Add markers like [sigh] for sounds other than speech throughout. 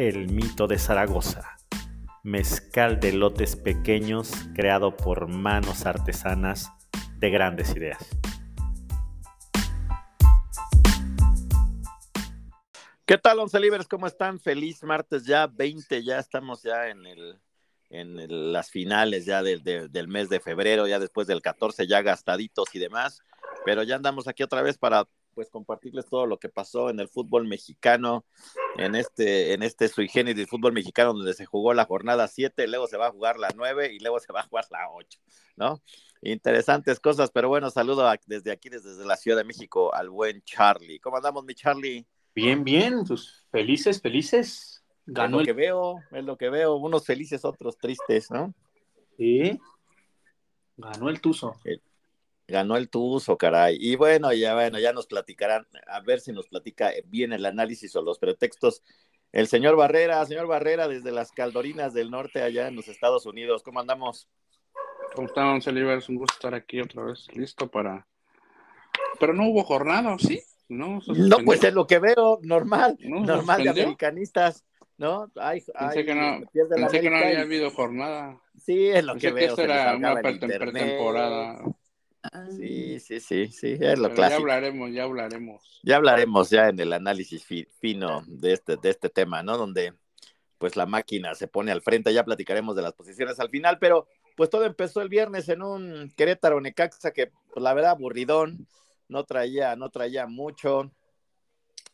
El mito de Zaragoza, mezcal de lotes pequeños creado por manos artesanas de grandes ideas. ¿Qué tal, Once Libres? ¿Cómo están? Feliz martes ya, 20, ya estamos ya en las finales ya del mes de febrero, ya después del 14 ya gastaditos y demás, pero ya andamos aquí otra vez para pues compartirles todo lo que pasó en el fútbol mexicano, en este, en este sui generis fútbol mexicano donde se jugó la jornada 7, luego se va a jugar la 9 y luego se va a jugar la 8, ¿no? Interesantes cosas, pero bueno, saludo desde aquí, desde la Ciudad de México, al buen Charlie. ¿Cómo andamos, mi Charlie? Bien, bien, pues felices, felices. Ganó es lo que veo, es lo que veo, unos felices, otros tristes, ¿no? Sí. Ganó el Tuzo. Ganó el Tuzo, caray. Y bueno, ya bueno, ya nos platicarán, a ver si nos platica bien el análisis o los pretextos. El señor Barrera, señor Barrera, desde las Caldorinas del Norte, allá en los Estados Unidos. ¿Cómo andamos? ¿Cómo están, Es un gusto estar aquí otra vez, listo para. Pero no hubo jornada, ¿sí? No, no pues es lo que veo, normal, normal de americanistas. ¿no? pensé que no, pensé que no había habido jornada. Sí, es lo que veo. Que era una pretemporada. Sí, sí, sí, sí, es lo clásico. Ya hablaremos, ya hablaremos. Ya hablaremos ya en el análisis fino de este, de este tema, ¿no? Donde pues la máquina se pone al frente, ya platicaremos de las posiciones al final, pero pues todo empezó el viernes en un Querétaro Necaxa que pues, la verdad aburridón, no traía, no traía mucho.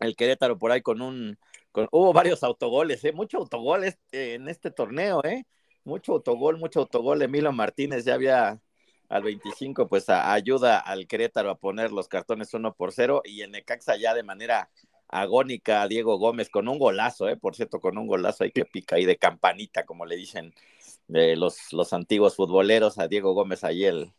El Querétaro por ahí con un, con, hubo varios autogoles, ¿eh? Mucho autogol este, en este torneo, ¿eh? Mucho autogol, mucho autogol. Emilio Martínez ya había al 25, pues ayuda al Querétaro a poner los cartones uno por cero y en Necaxa ya de manera agónica Diego Gómez con un golazo, eh, por cierto, con un golazo ahí que pica ahí de campanita, como le dicen de los, los antiguos futboleros, a Diego Gómez ahí el,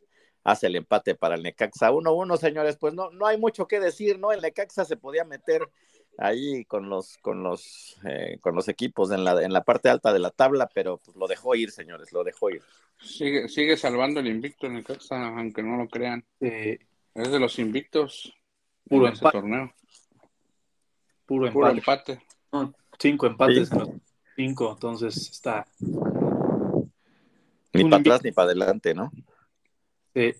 hace el empate para el Necaxa 1-1, señores, pues no, no hay mucho que decir, ¿no? El Necaxa se podía meter ahí con los, con los, eh, con los equipos en la, en la parte alta de la tabla, pero pues lo dejó ir, señores, lo dejó ir. Sigue, sigue salvando el invicto en el Caxa, aunque no lo crean. es de los invictos puro en este torneo. Puro, empate. cinco empates los cinco, entonces está. Ni para atrás ni para adelante, ¿no? Sí.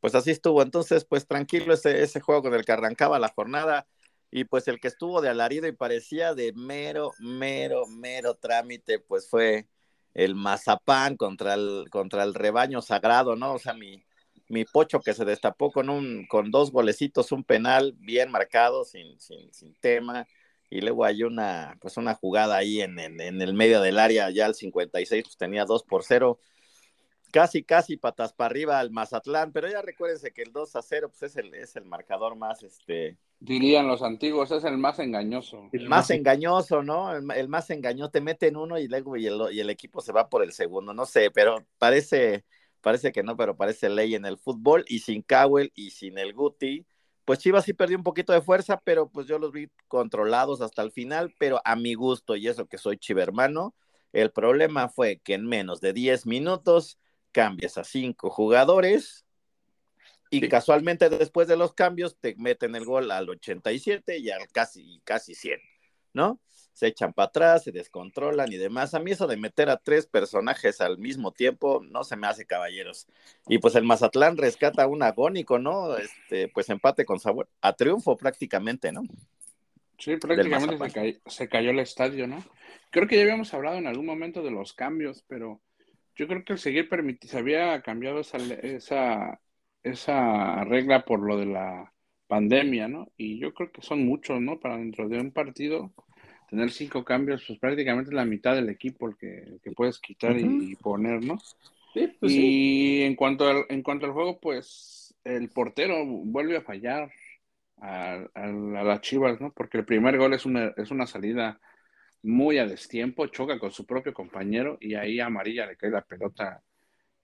Pues así estuvo. Entonces, pues tranquilo ese, ese juego con el que arrancaba la jornada y pues el que estuvo de alarido y parecía de mero, mero, mero trámite, pues fue el mazapán contra el, contra el rebaño sagrado, ¿no? O sea, mi, mi pocho que se destapó con un, con dos golecitos, un penal bien marcado, sin, sin, sin tema, y luego hay una, pues una jugada ahí en, en, en, el medio del área, ya al 56, pues tenía dos por cero, casi, casi patas para arriba al Mazatlán, pero ya recuérdense que el 2 a 0 pues es el, es el marcador más, este... Dirían los antiguos, es el más engañoso. El más engañoso, ¿no? El, más engañoso, te meten uno y luego y el, y el, equipo se va por el segundo, no sé, pero parece, parece que no, pero parece ley en el fútbol y sin Cowell y sin el Guti, pues Chivas sí perdió un poquito de fuerza, pero pues yo los vi controlados hasta el final, pero a mi gusto y eso que soy chivermano, el problema fue que en menos de 10 minutos cambias a cinco jugadores y casualmente después de los cambios te meten el gol al 87 y al casi, casi 100, ¿no? Se echan para atrás, se descontrolan y demás. A mí eso de meter a tres personajes al mismo tiempo no se me hace caballeros. Y pues el Mazatlán rescata un agónico, ¿no? Este, pues empate con sabor a triunfo prácticamente, ¿no? Sí, prácticamente se cayó, se cayó el estadio, ¿no? Creo que ya habíamos hablado en algún momento de los cambios, pero yo creo que el seguir permitir, se había cambiado esa, esa, esa regla por lo de la pandemia, ¿no? Y yo creo que son muchos, ¿no? Para dentro de un partido tener cinco cambios, pues prácticamente la mitad del equipo el que, puedes quitar y, poner, ¿no? Sí, pues y en cuanto al, en cuanto al juego, pues el portero vuelve a fallar a, a, las Chivas, ¿no? Porque el primer gol es una, es una salida muy a destiempo, choca con su propio compañero y ahí Amarilla le cae la pelota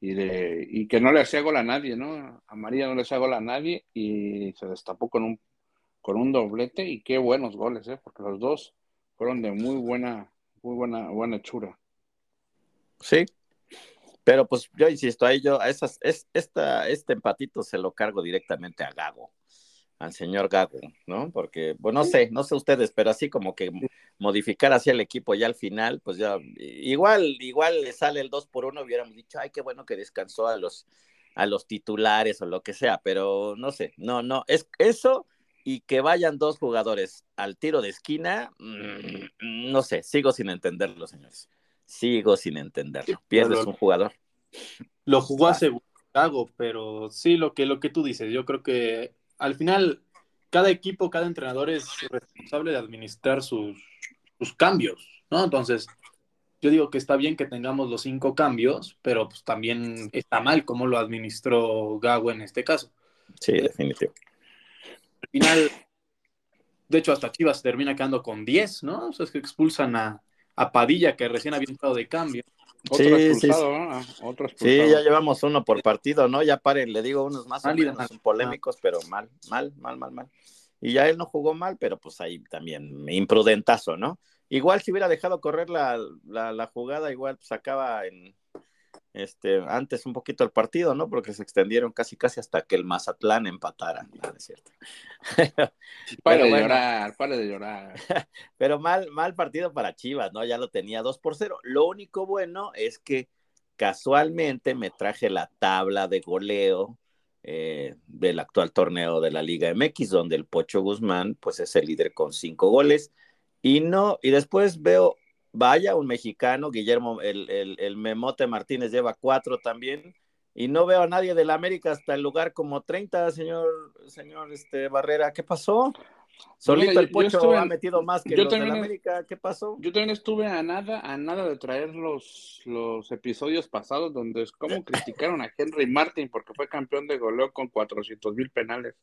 y, de, y que no le hacía gol a nadie, ¿no? A María no le hacía gol a nadie y se destapó con un, con un doblete y qué buenos goles, ¿eh? Porque los dos fueron de muy buena, muy buena, buena hechura. Sí, pero pues yo insisto, ahí yo, a esas, es, esta, este empatito se lo cargo directamente a Gago al señor Gago, ¿no? Porque, bueno, no sé, no sé ustedes, pero así como que modificar hacia el equipo ya al final, pues ya, igual, igual le sale el 2 por 1, hubiéramos dicho, ay, qué bueno que descansó a los, a los titulares o lo que sea, pero no sé, no, no, es eso y que vayan dos jugadores al tiro de esquina, mm, no sé, sigo sin entenderlo, señores. Sigo sin entenderlo. Pierdes un jugador. Lo jugó hace Gago, pero sí, lo que, lo que tú dices, yo creo que al final, cada equipo, cada entrenador es responsable de administrar sus, cambios, ¿no? Entonces, yo digo que está bien que tengamos los cinco cambios, pero pues también está mal cómo lo administró Gago en este caso. Sí, definitivo. Al final, de hecho, hasta Chivas termina quedando con 10, ¿no? O sea, es que expulsan a, a Padilla, que recién había entrado de cambio. Otro sí, expulsado, ¿no? Otro Sí, ya llevamos uno por partido, ¿no? Ya paren, le digo unos más polémicos, pero mal, mal, mal, mal, mal. Y ya él no jugó mal, pero pues ahí también imprudentazo, ¿no? Igual si hubiera dejado correr la, la, la jugada, igual pues acaba en, este, antes un poquito el partido, ¿no? Porque se extendieron casi casi hasta que el Mazatlán empatara, no, es cierto. para de llorar, para de llorar. [laughs] Pero mal, mal partido para Chivas, ¿no? Ya lo tenía 2 por 0. Lo único bueno es que casualmente me traje la tabla de goleo eh, del actual torneo de la Liga MX, donde el Pocho Guzmán, pues es el líder con cinco goles. Y no, y después veo vaya, un mexicano, Guillermo, el, el, Memote Martínez lleva cuatro también, y no veo a nadie de la América hasta el lugar como 30, señor, señor este, Barrera, ¿qué pasó? Solito el Pocho ha metido más que los de la América, ¿qué pasó? Yo también estuve a nada, a nada de traer los, los episodios pasados donde es como criticaron a Henry Martin porque fue campeón de goleo con 400 mil penales.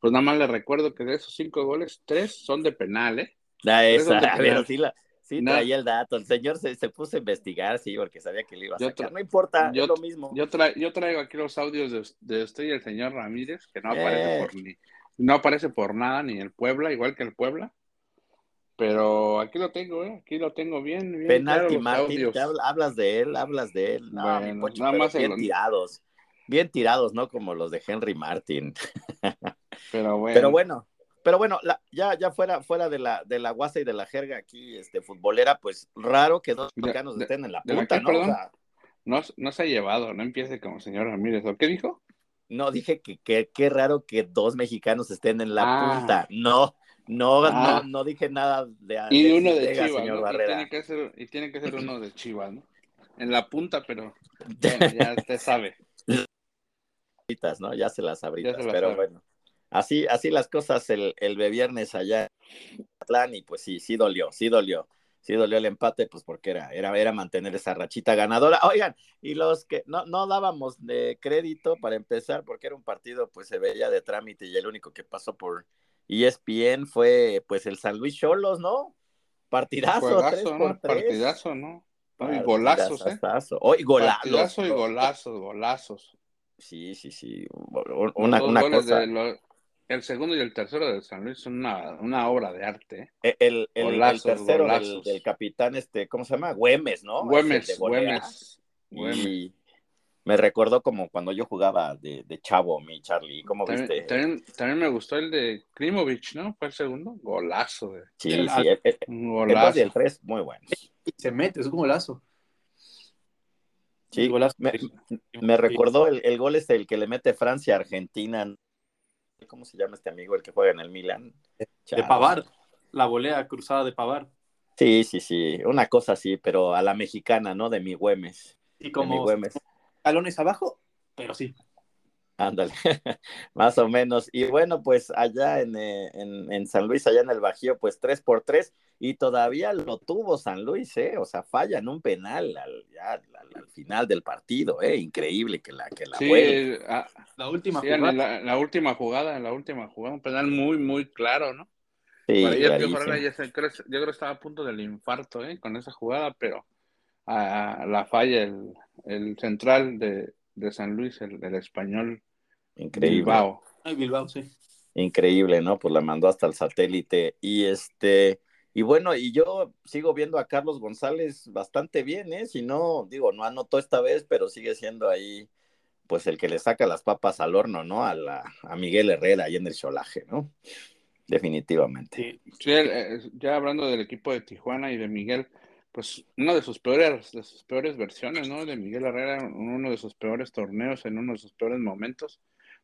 Pues nada más le recuerdo que de esos cinco goles, tres son de penal, ¿eh? Da esa, [laughs] sí la, Sí, traía el dato. El señor se, puso a investigar, sí, porque sabía que le iba a sacar. no importa, yo, es lo mismo. Yo, yo traigo aquí los audios de, de, usted y el señor Ramírez, que no aparece eh. por ni, no aparece por nada, ni el Puebla, igual que el Puebla. Pero aquí lo tengo, ¿eh? Aquí lo tengo bien. bien Penalti Martín, hablas de él, hablas de él. No, nada más bien tirados. Bien tirados, ¿no? Como los de Henry Martin. [laughs] Pero bueno. Pero bueno, pero bueno, ya, ya fuera, fuera de la, de la guasa y de la jerga aquí, este, futbolera, pues raro que dos mexicanos estén en la punta, ¿no? no, no se ha llevado, no empiece como señor Ramírez. ¿O qué dijo? No, dije que qué raro que dos mexicanos estén en la ah. punta. No, no, no, ah. no, dije nada de Y uno de Chivas, señor Y tiene, que ser, y tiene que ser uno de Chivas, ¿no? En la punta, pero [laughs] ya usted sabe. ¿no? Ya se las abritas, pero bueno. Así, así las cosas el, el viernes allá en Atlán y pues sí, sí dolió, sí dolió. Sí dolió el empate, pues porque era, era, era mantener esa rachita ganadora. Oigan, y los que no, no dábamos de crédito para empezar, porque era un partido, pues se veía de trámite y el único que pasó por ESPN fue pues el San Luis Cholos, ¿no? Partidazo, tres ¿no? Partidazo, ¿no? Y golazos, ¿eh? Golazos. Partidazo y golazos, golazos. Sí, sí, sí. Una, una cosa el segundo y el tercero de San Luis son una, una obra de arte. ¿eh? El, el, el tercero del, capitán, este, ¿cómo se llama? Güemes, ¿no? Güemes, Güemes. Y me recordó como cuando yo jugaba de, de chavo, mi Charlie. ¿Cómo también, viste? También, también, me gustó el de Krimovic, ¿no? Fue el segundo. Golazo. De... Sí, sí. El, el, golazo. y el tres, muy bueno. Se mete, es un golazo. Sí, golazo. Me, me recordó el, el gol este, el que le mete Francia a Argentina ¿Cómo se llama este amigo, el que juega en el Milan? De Pavar, la volea cruzada de Pavar. Sí, sí, sí, una cosa así, pero a la mexicana, ¿no? De mi Güemes. Y como Güemes. talones abajo, pero sí. Ándale, [laughs] más o menos. Y bueno, pues allá en, eh, en, en, San Luis, allá en el Bajío, pues tres por tres, y todavía lo tuvo San Luis, ¿eh? O sea, falla en un penal al, final del partido, ¿eh? Increíble que la que la sí, la última jugada. La, la, última jugada, la última jugada, un penal muy, muy claro, ¿no? yo, creo, que estaba a punto del infarto ¿eh? con esa jugada, pero a, la falla el, central de, San Luis, el del español Increíble. Bilbao. Bilbao, sí. Increíble, ¿no? Pues la mandó hasta el satélite. Y este, y bueno, y yo sigo viendo a Carlos González bastante bien, ¿eh? Si no, digo, no anotó esta vez, pero sigue siendo ahí, pues el que le saca las papas al horno, ¿no? A, la, a Miguel Herrera ahí en el cholaje, ¿no? Definitivamente. Sí, eh, ya hablando del equipo de Tijuana y de Miguel, pues una de sus peores, de sus peores versiones, ¿no? De Miguel Herrera, uno de sus peores torneos, en uno de sus peores momentos.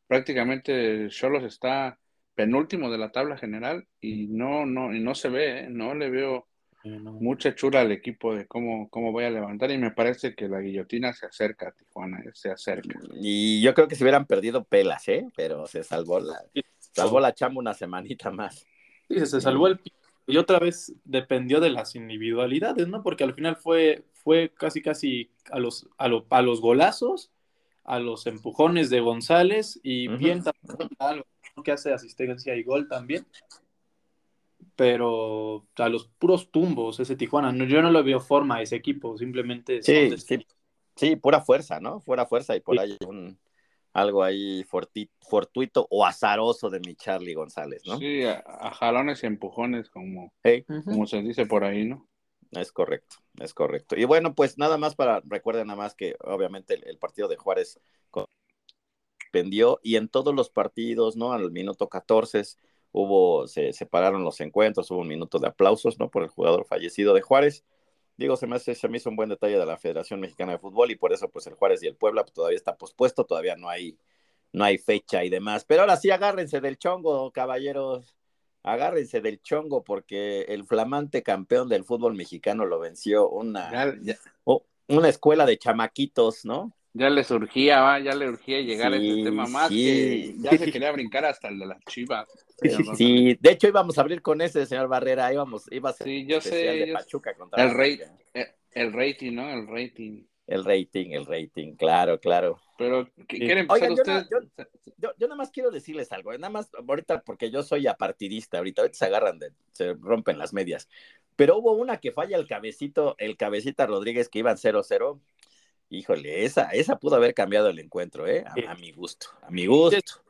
Prácticamente Cholos está penúltimo de la tabla general y no, no, y no se ve, ¿eh? no le veo mucha chura al equipo de cómo, cómo voy a levantar y me parece que la guillotina se acerca a Tijuana, ¿eh? se acerca. Y yo creo que se hubieran perdido pelas, ¿eh? Pero se salvó la, salvó la chamba una semanita más. Sí, se salvó el y otra vez dependió de las individualidades, ¿no? Porque al final fue, fue casi casi a los, a, a los golazos, a los empujones de González y bien algo que hace asistencia y gol también. Pero a los puros tumbos ese Tijuana, yo no le veo forma a ese equipo, simplemente sí, sí, sí, pura fuerza, ¿no? Pura fuerza y por ahí un, algo ahí fortuito o azaroso de mi Charlie González, ¿no? Sí, a, jalones y empujones, como, como se dice por ahí, ¿no? Es correcto, es correcto. Y bueno, pues nada más para, recuerden nada más que obviamente el, partido de Juárez y en todos los partidos, ¿no? Al minuto 14 hubo, se separaron los encuentros, hubo un minuto de aplausos, ¿no? Por el jugador fallecido de Juárez Digo, se me, hace, se me hizo un buen detalle de la Federación Mexicana de Fútbol y por eso pues el Juárez y el Puebla pues, todavía está pospuesto, todavía no hay, no hay fecha y demás. Pero ahora sí agárrense del chongo, caballeros. Agárrense del chongo porque el flamante campeón del fútbol mexicano lo venció una, una escuela de chamaquitos, ¿no? Ya le surgía, ya le urgía llegar a este tema más que ya se quería [laughs] brincar hasta el de las chivas. Sí, de hecho íbamos a abrir con ese, señor Barrera, íbamos, iba a ser sí, yo sé, Pachuca contra el, rey, eh, el, rating, ¿no? El rating. El rating, el rating, claro, claro. Pero, ¿quieren empezar ustedes? Yo, yo, nada más quiero decirles algo, nada más ahorita, porque yo soy apartidista, ahorita, ahorita se agarran, de, se rompen las medias. Pero hubo una que falla el cabecito, el cabecita Rodríguez que iban 0-0. Híjole, esa, esa pudo haber cambiado el encuentro, ¿eh? a mi gusto, a mi gusto.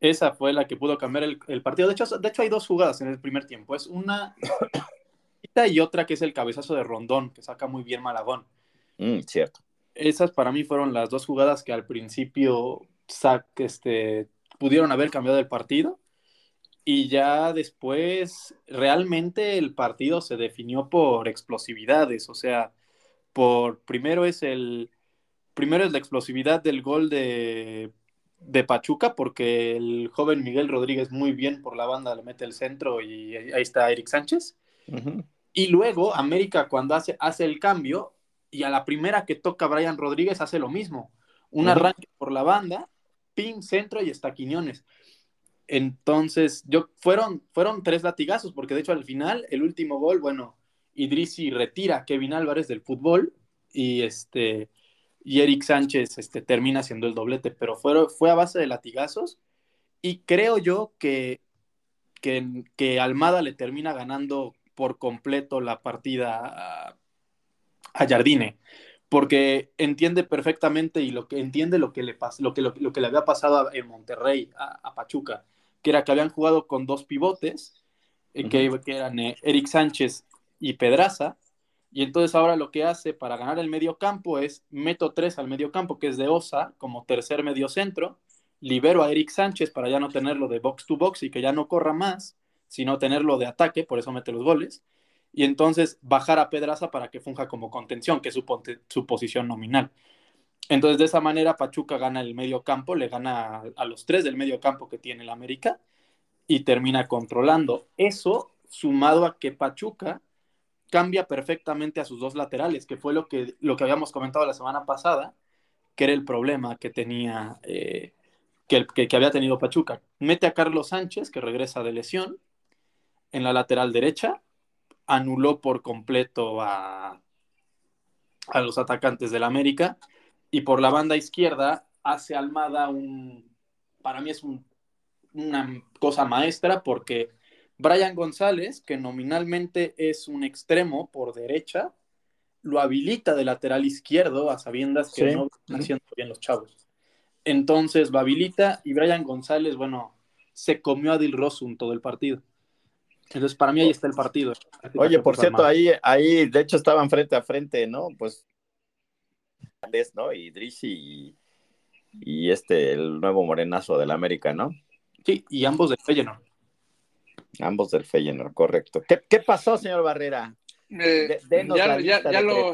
Esa fue la que pudo cambiar el, partido. De hecho, de hecho, hay dos jugadas en el primer tiempo. Es una y otra que es el cabezazo de Rondón, que saca muy bien Malagón. Mm, cierto. Esas para mí fueron las dos jugadas que al principio este, pudieron haber cambiado el partido. Y ya después, realmente el partido se definió por explosividades. O sea, por primero es el. Primero es la explosividad del gol de de Pachuca porque el joven Miguel Rodríguez muy bien por la banda le mete el centro y ahí está Eric Sánchez. Y luego América cuando hace, hace el cambio y a la primera que toca Brian Rodríguez hace lo mismo. Un arranque por la banda, pin, centro y está Quiñones. Entonces, yo, fueron, fueron tres latigazos porque de hecho al final el último gol, bueno, Idrisi retira a Kevin Álvarez del fútbol y este y Eric Sánchez este, termina siendo el doblete, pero fue, fue a base de latigazos y creo yo que, que, Almada le termina ganando por completo la partida a, Jardine, porque entiende perfectamente y lo que entiende lo que le, lo que, lo, que le había pasado en Monterrey a, Pachuca, que era que habían jugado con dos pivotes, eh, que, que, eran eh, Eric Sánchez y Pedraza, y entonces ahora lo que hace para ganar el medio campo es meto tres al medio campo, que es de Osa, como tercer medio centro, libero a Eric Sánchez para ya no tenerlo de box to box y que ya no corra más, sino tenerlo de ataque, por eso mete los goles. Y entonces bajar a Pedraza para que funja como contención, que es su, posición nominal. Entonces de esa manera Pachuca gana el medio campo, le gana a, los tres del medio campo que tiene el América y termina controlando. Eso sumado a que Pachuca cambia perfectamente a sus dos laterales, que fue lo que, lo que habíamos comentado la semana pasada, que era el problema que tenía, eh, que, que, había tenido Pachuca. Mete a Carlos Sánchez, que regresa de lesión, en la lateral derecha, anuló por completo a, a los atacantes del América, y por la banda izquierda hace Almada un, para mí es una cosa maestra, porque Brian González, que nominalmente es un extremo por derecha, lo habilita de lateral izquierdo a sabiendas que no están haciendo bien los chavos. Entonces lo habilita y Brian González, bueno, se comió a Dilrosun todo el partido. Entonces, para mí ahí está el partido. Oye, por cierto, ahí, ahí, de hecho, estaban frente a frente, ¿no? Pues, ¿no? Y Drizzy y, este, el nuevo morenazo del América, ¿no? Sí, y ambos del Feyenoord. Ambos del Feyenoord, correcto. ¿Qué, qué pasó, señor Barrera? Eh, ya, ya, lo,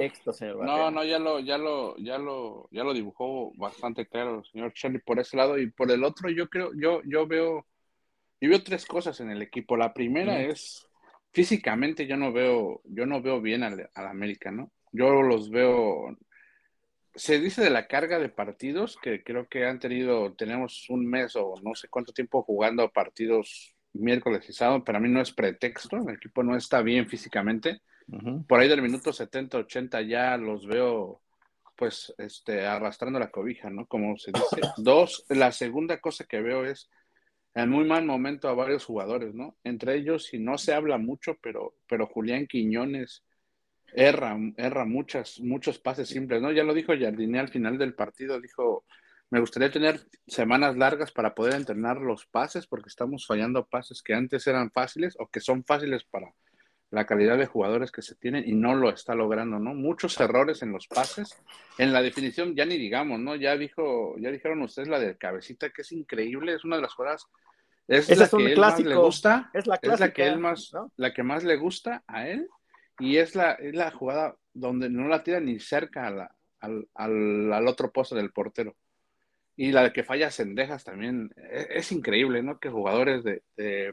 No, no, ya lo, ya lo, ya lo, ya lo dibujó bastante claro, señor Charlie, por ese lado y por el otro, yo creo, yo, yo veo, yo veo tres cosas en el equipo. La primera es físicamente yo no veo, yo no veo bien al, al, América, ¿no? Yo los veo. Se dice de la carga de partidos que creo que han tenido, tenemos un mes o no sé cuánto tiempo jugando partidos miércoles y sábado. Para mí no es pretexto, el equipo no está bien físicamente por ahí del minuto 70, 80 ya los veo pues este, arrastrando la cobija, ¿no? Como se dice. [coughs] Dos, la segunda cosa que veo es en muy mal momento a varios jugadores, ¿no? Entre ellos, y no se habla mucho, pero, pero Julián Quiñones erra, erra muchas, muchos pases simples, ¿no? Ya lo dijo Jardiné al final del partido, dijo, me gustaría tener semanas largas para poder entrenar los pases, porque estamos fallando pases que antes eran fáciles o que son fáciles para, la calidad de jugadores que se tienen y no lo está logrando, ¿no? Muchos errores en los pases, en la definición ya ni digamos, ¿no? Ya dijo, ya dijeron ustedes la del cabecita que es increíble, es una de las jugadas es la que él más le gusta, es la, que él más, la que más le gusta a él y es la, es la jugada donde no la tira ni cerca al, al, al otro poste del portero. Y la de que falla Cendejas también e, es, increíble, ¿no? Que jugadores de,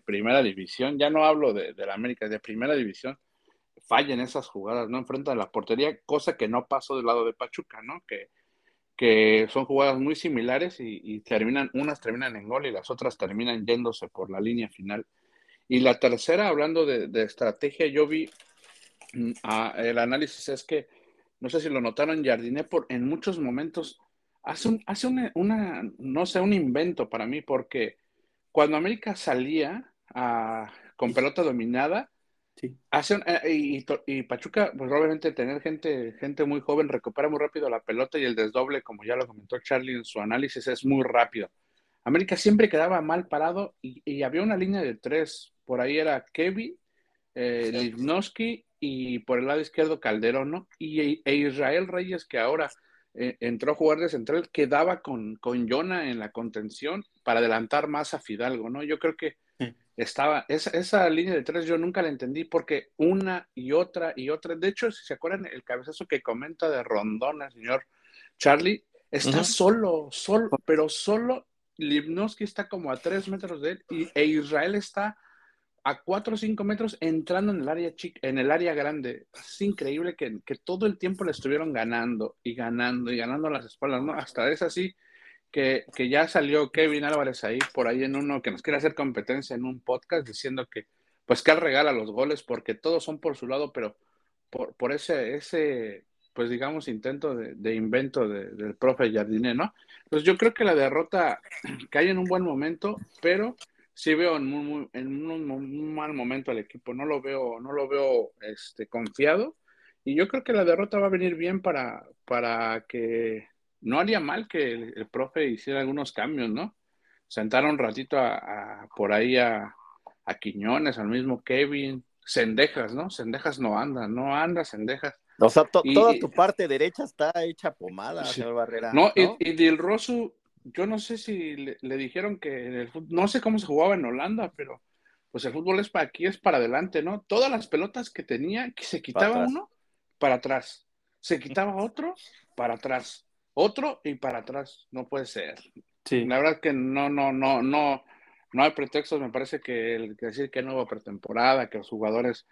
primera división, ya no hablo de, la América, de primera división, fallen esas jugadas, ¿no? Enfrente de la portería, cosa que no pasó del lado de Pachuca, ¿no? Que, que son jugadas muy similares y, terminan, unas terminan en gol y las otras terminan yéndose por la línea final. Y la tercera, hablando de, estrategia, yo vi mm, el análisis es que, no sé si lo notaron, Jardiné por, en muchos momentos hace, un, hace una, no sé, un invento para mí, porque cuando América salía a, con pelota dominada, hace eh, y, Pachuca, pues obviamente tener gente, gente muy joven recupera muy rápido la pelota y el desdoble, como ya lo comentó Charlie en su análisis, es muy rápido. América siempre quedaba mal parado y, había una línea de tres. Por ahí era Kevin, eh, y por el lado izquierdo Calderón, ¿no? Y, e Israel Reyes, que ahora eh, entró a jugar de central, quedaba con, con Jonah en la contención para adelantar más a Fidalgo, ¿no? Yo creo que estaba, esa, esa, línea de tres yo nunca la entendí porque una y otra y otra, de hecho, si se acuerdan, el cabezazo que comenta de Rondón el señor Charlie, está solo, solo, pero solo Lipnowski está como a tres metros de él y, e Israel está a 4 o 5 metros entrando en el área chica, en el área grande. Es increíble que, todo el tiempo le estuvieron ganando y ganando y ganando las espaldas, ¿no? Hasta es así que, ya salió Kevin Álvarez ahí por ahí en uno que nos quiere hacer competencia en un podcast diciendo que pues que él regala los goles porque todos son por su lado, pero por, por ese, ese, pues digamos, intento de, invento del profe Jardine, ¿no? Pues yo creo que la derrota [clears throat] cae en un buen momento, pero sí veo en, un, mal momento al equipo, no lo veo, no lo veo este, confiado. Y yo creo que la derrota va a venir bien para, para que no haría mal que el, profe hiciera algunos cambios, ¿no? Sentar un ratito a, por ahí a, a, Quiñones, al mismo Kevin, Cendejas, ¿no? Cendejas no anda, no anda Cendejas. O sea, toda tu parte derecha está hecha pomada, señor Barrera. No, Y, y Del Rosso yo no sé si le, dijeron que el no sé cómo se jugaba en Holanda, pero pues el fútbol es para aquí, es para adelante, ¿no? Todas las pelotas que tenía, que se quitaba uno, para atrás. Se quitaba otro, para atrás. Otro y para atrás. No puede ser. Sí. La verdad que no, no, no, no, no hay pretextos. Me parece que el que decir que no hubo pretemporada, que los jugadores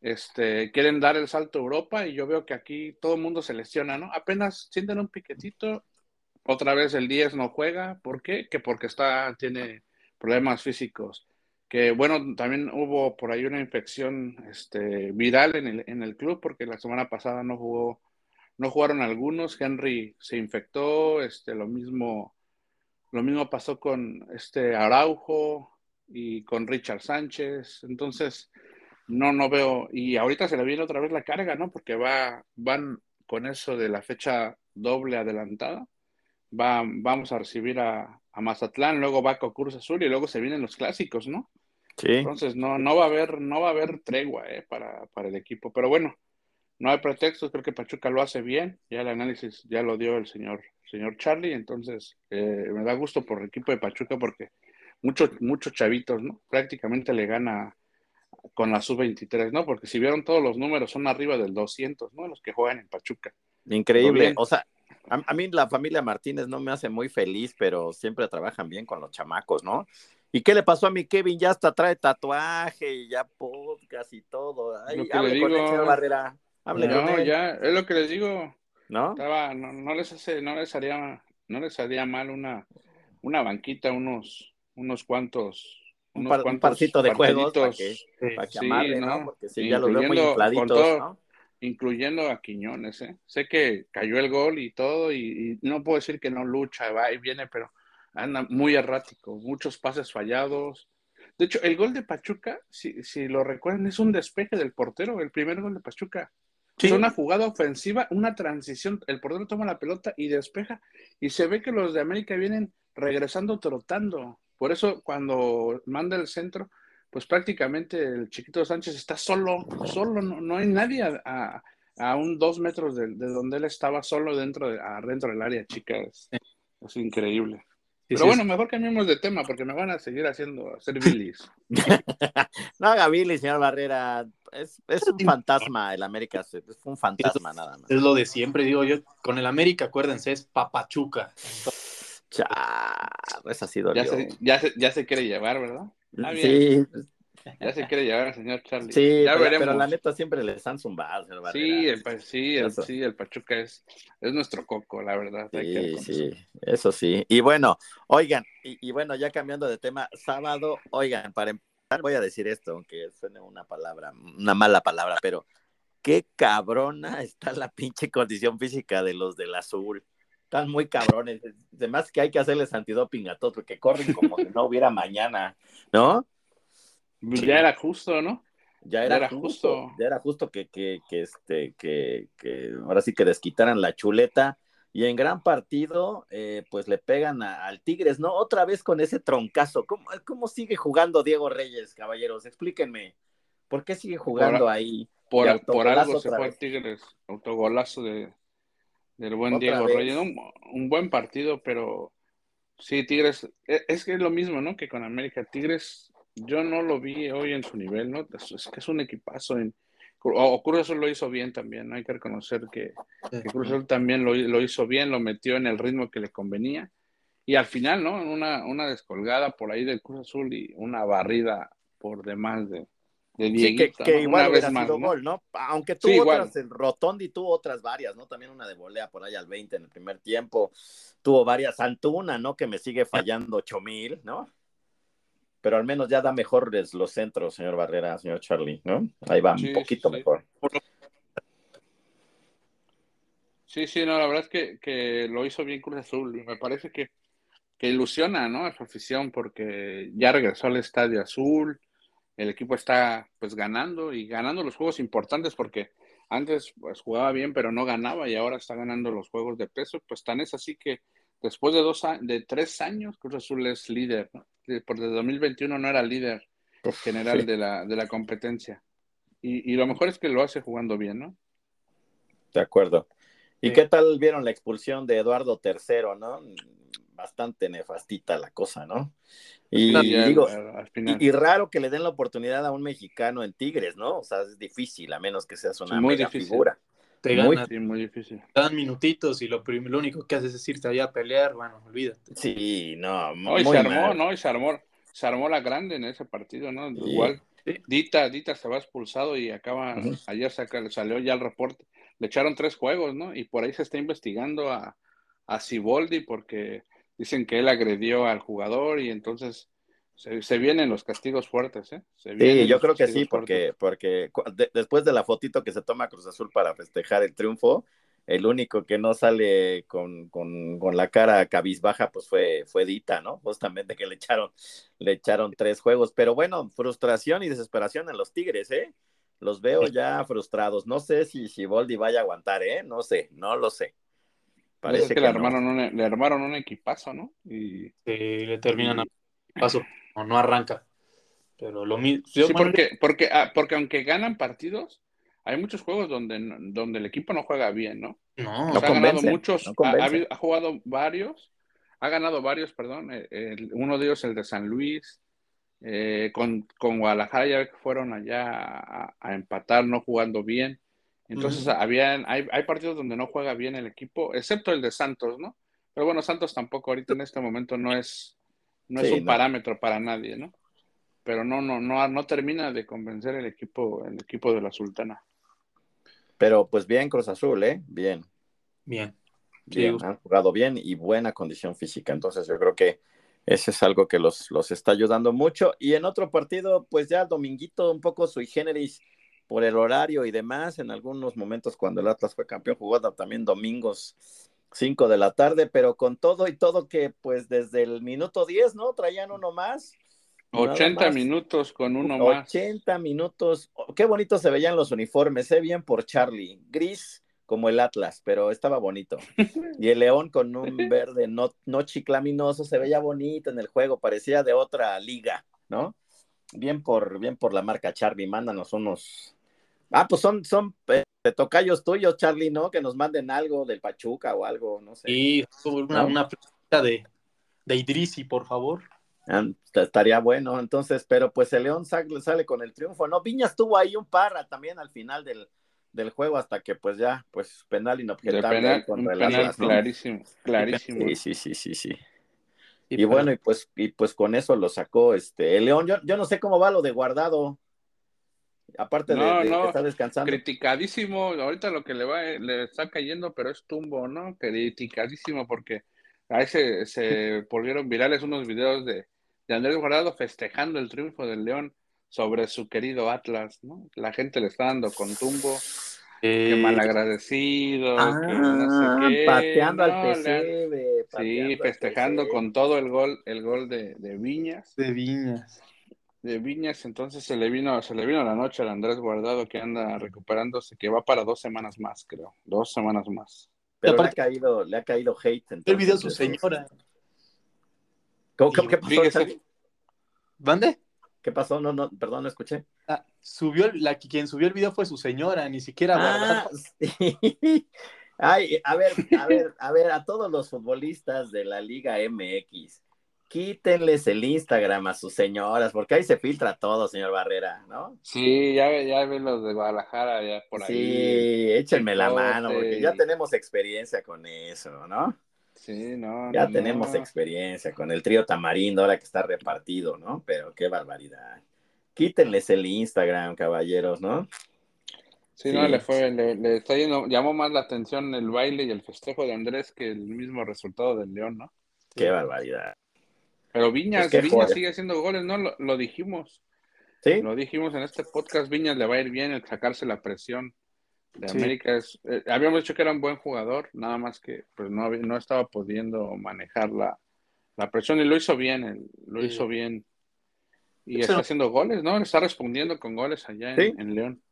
este, quieren dar el salto a Europa y yo veo que aquí todo el mundo se lesiona, ¿no? Apenas sienten un piquetito otra vez el 10 no juega. ¿Por qué? Que porque está, tiene problemas físicos. Que bueno, también hubo por ahí una infección este, viral en el, en el club porque la semana pasada no jugó, no jugaron algunos. Henry se infectó, este, lo mismo, lo mismo pasó con este Araujo. y con Richard Sánchez. Entonces, no, no veo. Y ahorita se le viene otra vez la carga, ¿no? Porque va, van con eso de la fecha doble adelantada. Va, vamos a recibir a, Mazatlán, luego va con Cruz Azul y luego se vienen los clásicos, ¿no? Sí. Entonces no, no va a haber, no va a haber tregua eh, para, para, el equipo. Pero bueno, no hay pretextos, creo que Pachuca lo hace bien, ya el análisis ya lo dio el señor, señor Charlie, entonces eh, me da gusto por el equipo de Pachuca porque muchos, muchos chavitos, ¿no? Prácticamente le gana con la sub-23, ¿no? Porque si vieron todos los números son arriba del 200, ¿no? Los que juegan en Pachuca. Increíble, o sea, a, mí la familia Martínez no me hace muy feliz, pero siempre trabajan bien con los chamacos, ¿no? ¿Y qué le pasó a mi Kevin? Ya hasta trae tatuaje y ya podcast y todo. Ay, hable digo, con él, Barrera. Hable no, con él. ya, es lo que les digo. ¿No? Estaba, no, no les hace, no les haría, no les haría mal una, una banquita, unos, unos cuantos un, par, un parcito de juegos para que, para que amarre, ¿no? Porque si ya los veo muy infladitos, todo, ¿no? Incluyendo a Quiñones, ¿eh? Sé que cayó el gol y todo, y, y, no puedo decir que no lucha, va y viene, pero anda muy errático, muchos pases fallados. De hecho, el gol de Pachuca, si, si lo recuerdan, es un despeje del portero, el primer gol de Pachuca. Sí. Es una jugada ofensiva, una transición, el portero toma la pelota y despeja, y se ve que los de América vienen regresando trotando. Por eso cuando manda el centro, pues prácticamente el chiquito Sánchez está solo, solo, no, no hay nadie a, a, a, un dos metros de, de, donde él estaba solo dentro, de, dentro del área, chicas. Es increíble. Sí, Pero sí, bueno, mejor cambiemos de tema porque me van a seguir haciendo hacer bilis. [laughs] no haga bilis, señor Barrera. Es, es un fantasma el América, es un fantasma es, nada más. Es lo de siempre, digo yo. Con el América, acuérdense, es papachuca. Chá, esa sí dolió. Ya se, ya, se, ya se quiere llevar, ¿verdad? Sí. Ya se quiere llevar al señor Charlie. Sí, ya pero, veremos. pero la neta siempre les han zumbado, señor Sí, el, sí, el, sí, el Pachuca es, es nuestro coco, la verdad. Sí, sí, eso sí. Y bueno, oigan, y, y, bueno, ya cambiando de tema, sábado, oigan, para empezar voy a decir esto, aunque suene una palabra, una mala palabra, pero qué cabrona está la pinche condición física de los del azul están muy cabrones. Además que hay que hacerles antidoping a todos porque corren como si no hubiera mañana, ¿no? Sí. Ya era justo, ¿no? Ya era, ya era justo, justo, ya era justo que, que, que, este, que, que ahora sí que desquitaran la chuleta. Y en gran partido, eh, pues le pegan a, al Tigres, ¿no? Otra vez con ese troncazo. ¿Cómo, ¿Cómo, sigue jugando Diego Reyes, caballeros? Explíquenme. ¿Por qué sigue jugando por, ahí? Por, por algo se fue al Tigres. Autogolazo de, del buen Otra Diego. Reyes. Un, un, buen partido, pero sí, Tigres, es, es, que es lo mismo, ¿no? Que con América. Tigres, yo no lo vi hoy en su nivel, ¿no? Es, es que es un equipazo. En, o Cruz Azul lo hizo bien también, ¿no? Hay que reconocer que, que Cruz Azul también lo, lo, hizo bien, lo metió en el ritmo que le convenía. Y al final, ¿no? Una, una descolgada por ahí del Cruz Azul y una barrida por demás de, de Dieguito, sí, que, que ¿no? igual hubiera más, sido ¿no? gol, ¿no? Aunque tuvo sí, otras, el Rotondi tuvo otras varias, ¿no? También una de volea por ahí al 20 en el primer tiempo, tuvo varias, Antuna, ¿no? Que me sigue fallando 8000, ¿no? Pero al menos ya da mejor los centros, señor Barrera, señor Charlie, ¿no? Ahí va sí, un poquito mejor. Sí, sí, no, la verdad es que, que lo hizo bien Cruz Azul y me parece que, que ilusiona, ¿no? A su afición porque ya regresó al Estadio Azul, el equipo está pues ganando y ganando los juegos importantes porque antes pues jugaba bien pero no ganaba y ahora está ganando los juegos de peso, pues tan es así que después de dos de tres años Cruz Azul es líder, ¿no? por el 2021 no era líder general sí. de, la, de la competencia y, y, lo mejor es que lo hace jugando bien, ¿no? De acuerdo. ¿Y sí. qué tal vieron la expulsión de Eduardo III, no? Bastante nefastita la cosa, ¿no? Y, y digo, y, y, raro que le den la oportunidad a un mexicano en Tigres, ¿no? O sea, es difícil, a menos que seas una muy mega difícil. figura. Te ganas, muy, sí, muy difícil. Te dan minutitos y lo, lo, único que haces es irte allá a pelear, bueno, olvídate. Sí, no, muy, no, y se armó, mal. ¿no? Y se armó, se armó la grande en ese partido, ¿no? Sí. Igual. Dita, Dita se va expulsado y acaba, uh -huh. ayer saca, salió ya el reporte, le echaron tres juegos, ¿no? Y por ahí se está investigando a, a Ciboldi porque dicen que él agredió al jugador y entonces se, se, vienen los castigos fuertes, ¿eh? sí, yo creo que sí, porque, porque de, después de la fotito que se toma Cruz Azul para festejar el triunfo, el único que no sale con, la cara cabizbaja, pues fue, fue Dita, ¿no? Justamente que le echaron, le echaron tres juegos. Pero bueno, frustración y desesperación en los Tigres, ¿eh? Los veo ya frustrados. No sé si, si Boldi vaya a aguantar, ¿eh? No sé, no lo sé. Parece que, le, armaron un, le armaron un equipazo, ¿no? Y le terminan a paso, o no arranca. Pero lo mismo. Sí, porque, porque, ah, porque aunque ganan partidos, hay muchos juegos donde, donde el equipo no juega bien, ¿no? No, ha ganado muchos, ha, jugado varios, ha ganado varios, perdón. Eh, uno de ellos, el de San Luis, eh, con, con, Guadalajara ya que fueron allá a, empatar, no jugando bien. Entonces, habían, hay, hay partidos donde no juega bien el equipo, excepto el de Santos, ¿no? Pero bueno, Santos tampoco ahorita en este momento no es, no es un parámetro para nadie, ¿no? Pero no, no, no, no termina de convencer el equipo, el equipo de la Sultana. Pero pues bien Cruz Azul, ¿eh? Bien. Bien. Bien, han jugado bien y buena condición física. Entonces yo creo que ese es algo que los, los está ayudando mucho. Y en otro partido, pues ya Dominguito un poco sui generis por el horario y demás. En algunos momentos cuando el Atlas fue campeón, jugó también domingos 5 de la tarde, pero con todo y todo que pues desde el minuto 10, ¿no? Traían uno más 80 minutos con uno más. 80 minutos. Qué bonito se veían los uniformes, sé bien por Charlie. Gris como el Atlas, pero estaba bonito. [laughs] Y el León con un verde no, no chiclaminoso, se veía bonito en el juego, parecía de otra liga, ¿no? Bien por, bien por la marca Charlie, mándanos unos. Ah, pues son, son eh, tocayos tuyos, Charlie, ¿no? Que nos manden algo del Pachuca o algo, no sé. Sí, una, una de, de Idrisi, por favor. Estaría bueno, entonces, pero pues el León sale, sale con el triunfo, ¿no? Viñas tuvo ahí un parra también al final del, del juego hasta que pues ya, pues penal inobjetable. Penal, clarísimo, clarísimo. Sí, sí, sí, sí, Y, bueno, y pues, y pues con eso lo sacó este el León. Yo, yo no sé cómo va lo de guardado. Aparte de, que está descansando. Criticadísimo, ahorita lo que le va, le está cayendo, pero es tumbo, ¿no? Criticadísimo porque ahí se, se [laughs] volvieron virales unos videos de, de Andrés Guardado festejando el triunfo del León sobre su querido Atlas, ¿no? La gente le está dando con tumbo. Qué eh, malagradecido, ah, no sé pateando al sí, festejando con todo el gol, el gol de, de, Viñas. De Viñas. De Viñas, entonces se le vino, se le vino la noche al Andrés Guardado que anda recuperándose, que va para dos semanas más, creo. Dos semanas más. Pero le ha caído, le ha caído hate. el video de su señora. ¿Cómo, ¿Qué pasó? ¿Vande? ¿Qué pasó? No, no, perdón, no escuché. Ah, subió, la, quien subió el video fue su señora, ni siquiera ah, [laughs] Ay, a ver, a ver, a ver, a todos los futbolistas de la Liga MX, quítenles el Instagram a sus señoras, porque ahí se filtra todo, señor Barrera, ¿no? Sí, ya, ya ven los de Guadalajara, ya por ahí. Sí, échenme la mano, porque ya tenemos experiencia con eso, ¿no? Sí, no. Ya tenemos experiencia con el trío Tamarindo, ahora que está repartido, ¿no? Pero qué barbaridad. Quítenles el Instagram, caballeros, ¿no? Sí, no, le fue, le, está yendo, llamó más la atención el baile y el festejo de Andrés que el mismo resultado del León, ¿no? Qué barbaridad. Pero Viñas, pues Viñas sigue haciendo goles, ¿no? Lo, lo, dijimos. Sí. Lo dijimos en este podcast, Viñas le va a ir bien el sacarse la presión de América es, eh, habíamos dicho que era un buen jugador, nada más que pues no, no estaba pudiendo manejar la, presión y lo hizo bien, lo hizo bien. Y está haciendo goles, ¿no? Está respondiendo con goles allá en, León.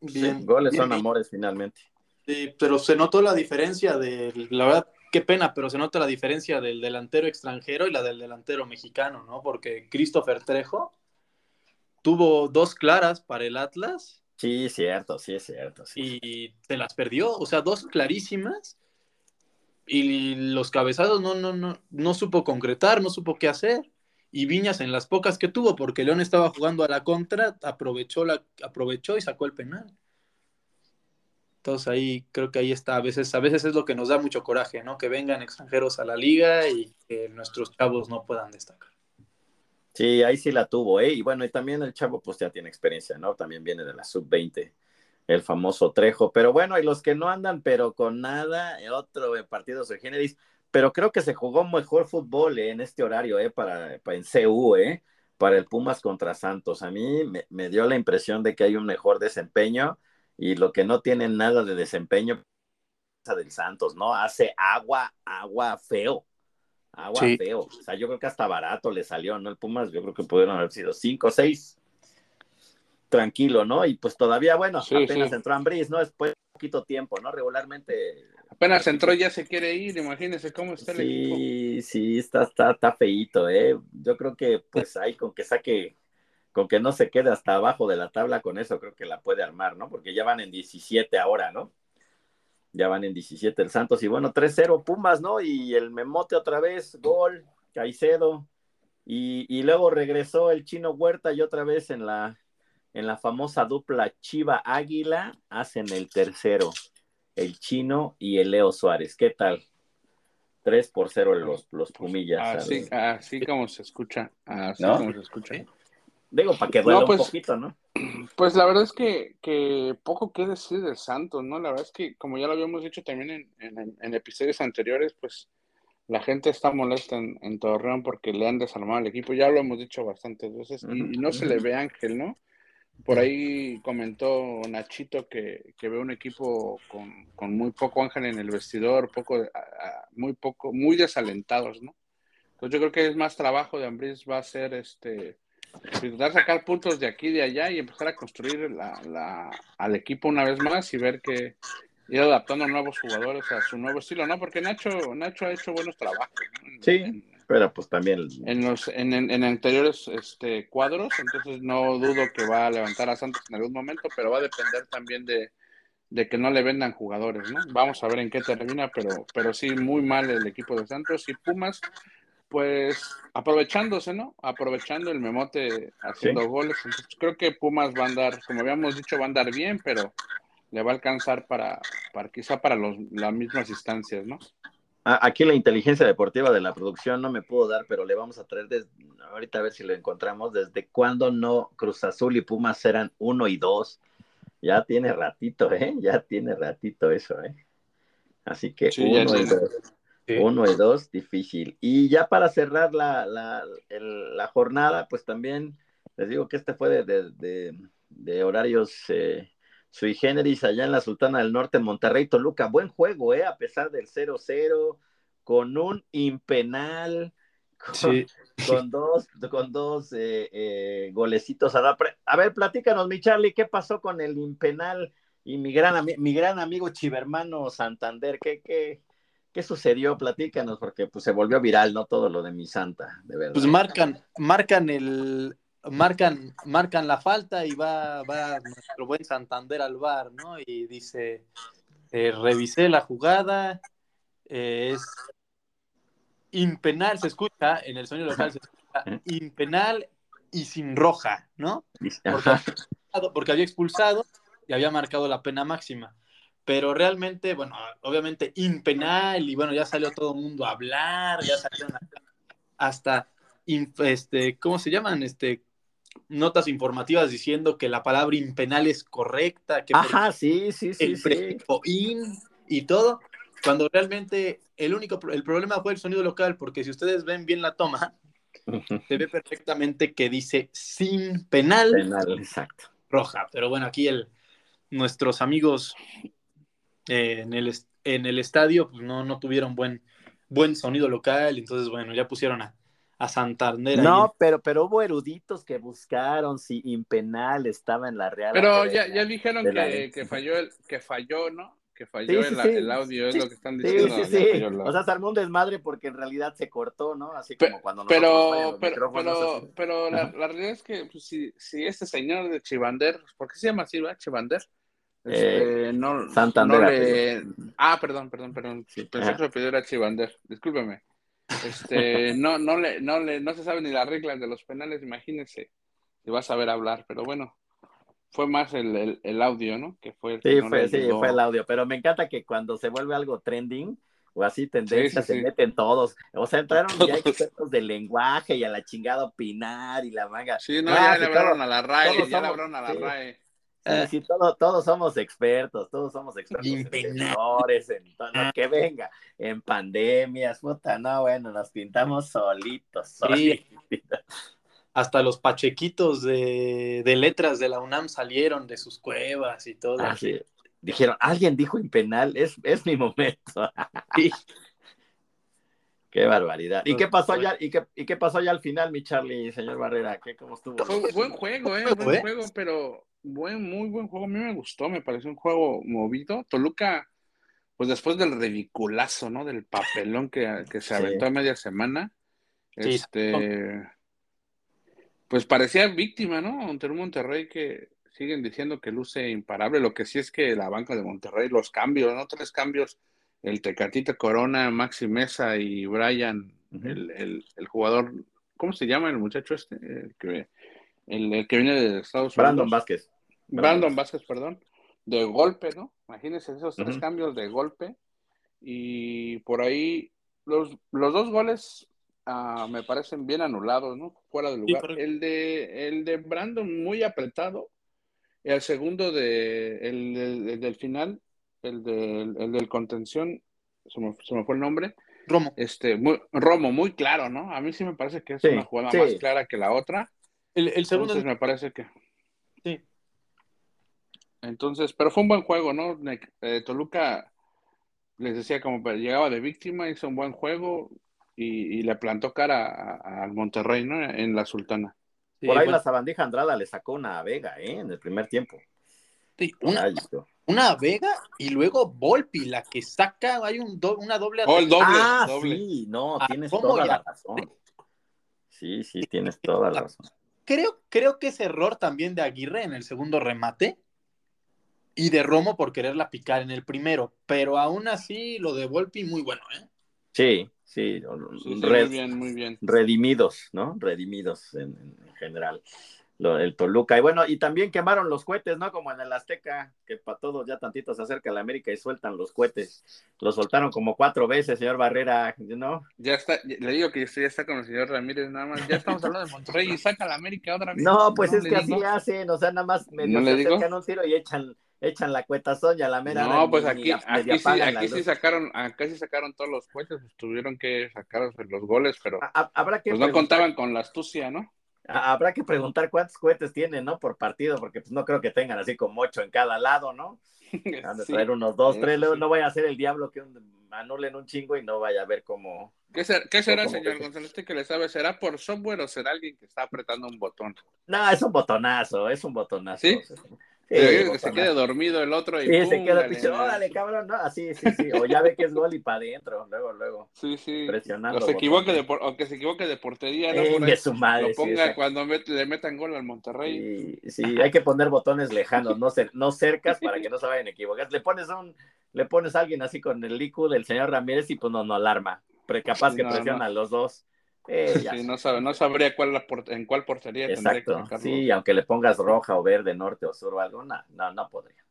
Bien. goles son amores finalmente. Sí, pero se notó la diferencia de, la verdad, qué pena, pero se nota la diferencia del delantero extranjero y la del delantero mexicano, ¿no? Porque Christopher Trejo tuvo dos claras para el Atlas Sí, cierto, sí, es cierto. Y se las perdió, o sea, dos clarísimas. Y los cabezados no, no, no, no supo concretar, no supo qué hacer. Y Viñas en las pocas que tuvo, porque León estaba jugando a la contra, aprovechó, la, aprovechó y sacó el penal. Entonces ahí creo que ahí está, a veces, a veces es lo que nos da mucho coraje, ¿no? Que vengan extranjeros a la liga y que nuestros chavos no puedan destacar. Sí, ahí sí la tuvo, ¿eh? Y bueno, y también el chavo pues ya tiene experiencia, ¿no? También viene de la sub-20, el famoso Trejo. Pero bueno, y los que no andan, pero con nada, eh, otro partido de generis. Pero creo que se jugó mejor fútbol ¿eh? en este horario, ¿eh? Para, para, en CU, ¿eh? Para el Pumas contra Santos. A mí me dio la impresión de que hay un mejor desempeño y lo que no tiene nada de desempeño del Santos, ¿no? Hace agua, agua feo. Agua feo. O sea, yo creo que hasta barato le salió, ¿no? El Pumas, yo creo que pudieron haber sido cinco o seis. Tranquilo, ¿no? Y pues todavía, bueno, apenas entró Ambris, ¿no? Después de poquito tiempo, ¿no? Regularmente. Apenas entró ya se quiere ir, imagínese cómo está el equipo. Sí, sí, está, está, está feíto, ¿eh? Yo creo que pues ahí con que saque, con que no se quede hasta abajo de la tabla, con eso creo que la puede armar, ¿no? Porque ya van en 17 ahora, ¿no? Ya van en 17 el Santos y bueno, 3-0 Pumas, ¿no? Y el Memote otra vez, gol, Caicedo. Y, y, luego regresó el chino Huerta y otra vez en la, en la famosa dupla Chiva Águila hacen el tercero, el chino y el Leo Suárez. ¿Qué tal? 3 por 0 los, los Pumillas. Así, así como se escucha, así como se escucha. Digo, para que duela pues, un poquito, ¿no? Pues la verdad es que, que, poco que decir de Santos, ¿no? La verdad es que, como ya lo habíamos dicho también en, en, episodios anteriores, pues la gente está molesta en, en, Torreón porque le han desarmado al equipo. Ya lo hemos dicho bastantes veces y, no se le ve Ángel, ¿no? Por ahí comentó Nachito que, que ve un equipo con, con, muy poco Ángel en el vestidor, poco, muy poco, muy desalentados, ¿no? Entonces yo creo que es más trabajo de Ambris va a ser este intentar sacar puntos de aquí y de allá y empezar a construir la, al equipo una vez más y ver que ir adaptando a nuevos jugadores a su nuevo estilo, ¿no? Porque Nacho, Nacho ha hecho buenos trabajos. Sí, pero pues también. En los en, en, anteriores este, cuadros, entonces no dudo que va a levantar a Santos en algún momento, pero va a depender también de, de que no le vendan jugadores, ¿no? Vamos a ver en qué termina, pero, pero sí, muy mal el equipo de Santos y Pumas pues aprovechándose, ¿no? Aprovechando el memote haciendo goles. Entonces, creo que Pumas va a andar, como habíamos dicho, va a andar bien, pero le va a alcanzar para, para quizá para los, las mismas instancias, ¿no? Aquí la inteligencia deportiva de la producción no me puedo dar, pero le vamos a traer desde, ahorita a ver si lo encontramos, desde cuándo no Cruz Azul y Pumas eran uno y dos. Ya tiene ratito, ¿eh? Ya tiene ratito eso, ¿eh? Así que uno y dos. Uno y dos, difícil. Y ya para cerrar la, la, la, jornada, pues también les digo que este fue de, de, de, horarios eh, sui generis allá en la Sultana del Norte, Monterrey, Toluca. Buen juego, ¿eh? A pesar del 0-0, con un impenal, [laughs] con, con dos, con dos eh, eh, golecitos. A, a ver, platícanos, mi Charlie, ¿qué pasó con el impenal y mi gran, mi gran amigo Chivermano Santander? ¿Qué, qué, ¿Qué sucedió? Platícanos, porque pues se volvió viral, ¿no? Todo lo de mi santa, de verdad. Pues marcan, marcan el, marcan, marcan la falta y va, va nuestro buen Santander al bar, ¿no? Y dice, eh, revisé la jugada, eh, es impenal, se escucha, en el sonido local se escucha, impenal y sin roja, ¿no? porque había expulsado y había marcado la pena máxima pero realmente, bueno, obviamente impenal y bueno, ya salió todo el mundo a hablar, ya salieron hasta, este, ¿cómo se llaman? Este, notas informativas diciendo que la palabra impenal es correcta, que Ajá, sí, sí, sí, el prefijo in y todo, cuando realmente el único, el problema fue el sonido local, porque si ustedes ven bien la toma, se ve perfectamente que dice sin penal, penal exacto. roja, pero bueno, aquí el, nuestros amigos eh, en, el, en el estadio pues no, no tuvieron buen, buen sonido local, entonces bueno, ya pusieron a, a Santander. No, pero, pero hubo eruditos que buscaron si Impenal estaba en la Real. Pero ya, ya dijeron que, que, falló el, que falló, ¿no? Que falló el, audio, es lo que están diciendo. Sí, sí, sí. O sea, se armó un desmadre porque en realidad se cortó, ¿no? Así como cuando Pero, pero, pero, pero la, la, realidad es que pues, si, si este señor de Chivander, ¿por qué se llama así, va? Chivander? Este, eh, no, Santander. Ah, perdón, perdón, perdón. Pensé que su era Chivander. Discúlpeme. Este, [laughs] no, no le, no le, no se sabe ni las reglas de los penales, imagínese. Si vas a ver hablar, pero bueno, fue más el, el, audio, ¿no? Que fue sí, fue, sí, fue el audio, pero me encanta que cuando se vuelve algo trending o así tendencia, se meten todos. O sea, entraron [laughs] ya expertos de lenguaje y a la chingada opinar y la manga. Sí, no, ya le hablaron a la RAE, ya le hablaron a la RAE. Sí, todos, todos somos expertos, todos somos expertos en sectores, en todo lo que venga, en pandemias, puta, no, bueno, nos pintamos solitos, Hasta los pachequitos de, letras de la UNAM salieron de sus cuevas y todo. Así, dijeron, alguien dijo impenal, es, es mi momento. [laughs] Qué barbaridad. ¿Y qué pasó allá? ¿Y qué, y qué pasó allá al final, mi Charlie, señor Barrera? ¿Qué, ¿Cómo estuvo? Fue buen juego, eh, buen juego, pero buen, muy buen juego. A mí me gustó, me pareció un juego movido. Toluca, pues después del ridiculazo, ¿no? Del papelón que, que se aventó a media semana, este, pues parecía víctima, ¿no? Ante un Monterrey que siguen diciendo que luce imparable. Lo que sí es que la banca de Monterrey, los cambios, ¿no? Tres cambios el Tecatito Corona, Maxi Mesa y Brian, el, jugador, ¿cómo se llama el muchacho este? El que, el, que viene de Estados Unidos. Brandon Vázquez. Brandon Vázquez, perdón. De golpe, ¿no? Imagínense esos tres cambios de golpe. Y por ahí, los, los dos goles ah, me parecen bien anulados, ¿no? Fuera de lugar. el, de, el de Brandon muy apretado. Y el segundo de, el del final el, el del contención, se me, fue el nombre. Romo. Este, muy, Romo, muy claro, ¿no? A mí sí me parece que es una jugada más clara que la otra. El, segundo. Entonces me parece que. Sí. Entonces, pero fue un buen juego, ¿no? Eh, Toluca, les decía, como llegaba de víctima, hizo un buen juego y, le plantó cara al Monterrey, ¿no? En la Sultana. Por ahí la sabandija Andrada le sacó una Vega, ¿eh? En el primer tiempo. Sí, una, una Vega y luego Volpi, la que saca, hay un una doble. Oh, el doble, ah, doble. sí, no, tienes toda la razón. Sí, sí, tienes toda [laughs] la razón. Creo, creo que es error también de Aguirre en el segundo remate y de Romo por quererla picar en el primero, pero aún así lo de Volpi muy bueno, ¿eh? Sí, sí, muy bien, muy bien. Redimidos, ¿no? Redimidos en general el Toluca. Y bueno, y también quemaron los cohetes, ¿no? Como en el Azteca, que para todos ya tantito se acerca la América y sueltan los cohetes. Los soltaron como cuatro veces, señor Barrera, ¿no? Ya está, le digo que ya está con el señor Ramírez, nada más. Ya estamos hablando de Monterrey y saca la América otra vez. No, pues es que así hacen, o sea, nada más medio ¿No se acercan un tiro y echan echan la cueta soña, la mera. No, pues aquí, aquí, sí, aquí sí, sacaron, acá sí sacaron todos los cohetes, pues tuvieron que sacar los goles, pero habrá que pues no contaban con la astucia, ¿no? Habrá que preguntar cuántos cohetes tienen, ¿no? Por partido, porque pues no creo que tengan así como ocho en cada lado, ¿no? [laughs] Han de traer unos dos, tres, luego no vaya a ser el diablo que anulen un chingo y no vaya a ver cómo. ¿Qué, será, señor González? ¿Usted que le sabe? ¿Será por software o será alguien que está apretando un botón? No, es un botonazo, es un botonazo. ¿Sí? Que se quede dormido el otro y sí, se queda picho, órale, cabrón, no, así, sí, sí, o ya ve que es gol y para adentro, luego, luego. Sí, sí. Presionando. O, se equivoque de, o que se equivoque de portería, ¿no? de su madre, lo ponga cuando le metan gol al Monterrey. Sí, sí, hay que poner botones lejanos, no, no cercas para que no se vayan a equivocar. Le pones un, le pones a alguien así con el IQ del señor Ramírez y pues no, no alarma. Pero capaz que presiona a los dos. Eh, sí, no, no sabría cuál en cuál portería Exacto, tendría que Sí, aunque le pongas roja o verde, norte o sur o algo, no, no, podría.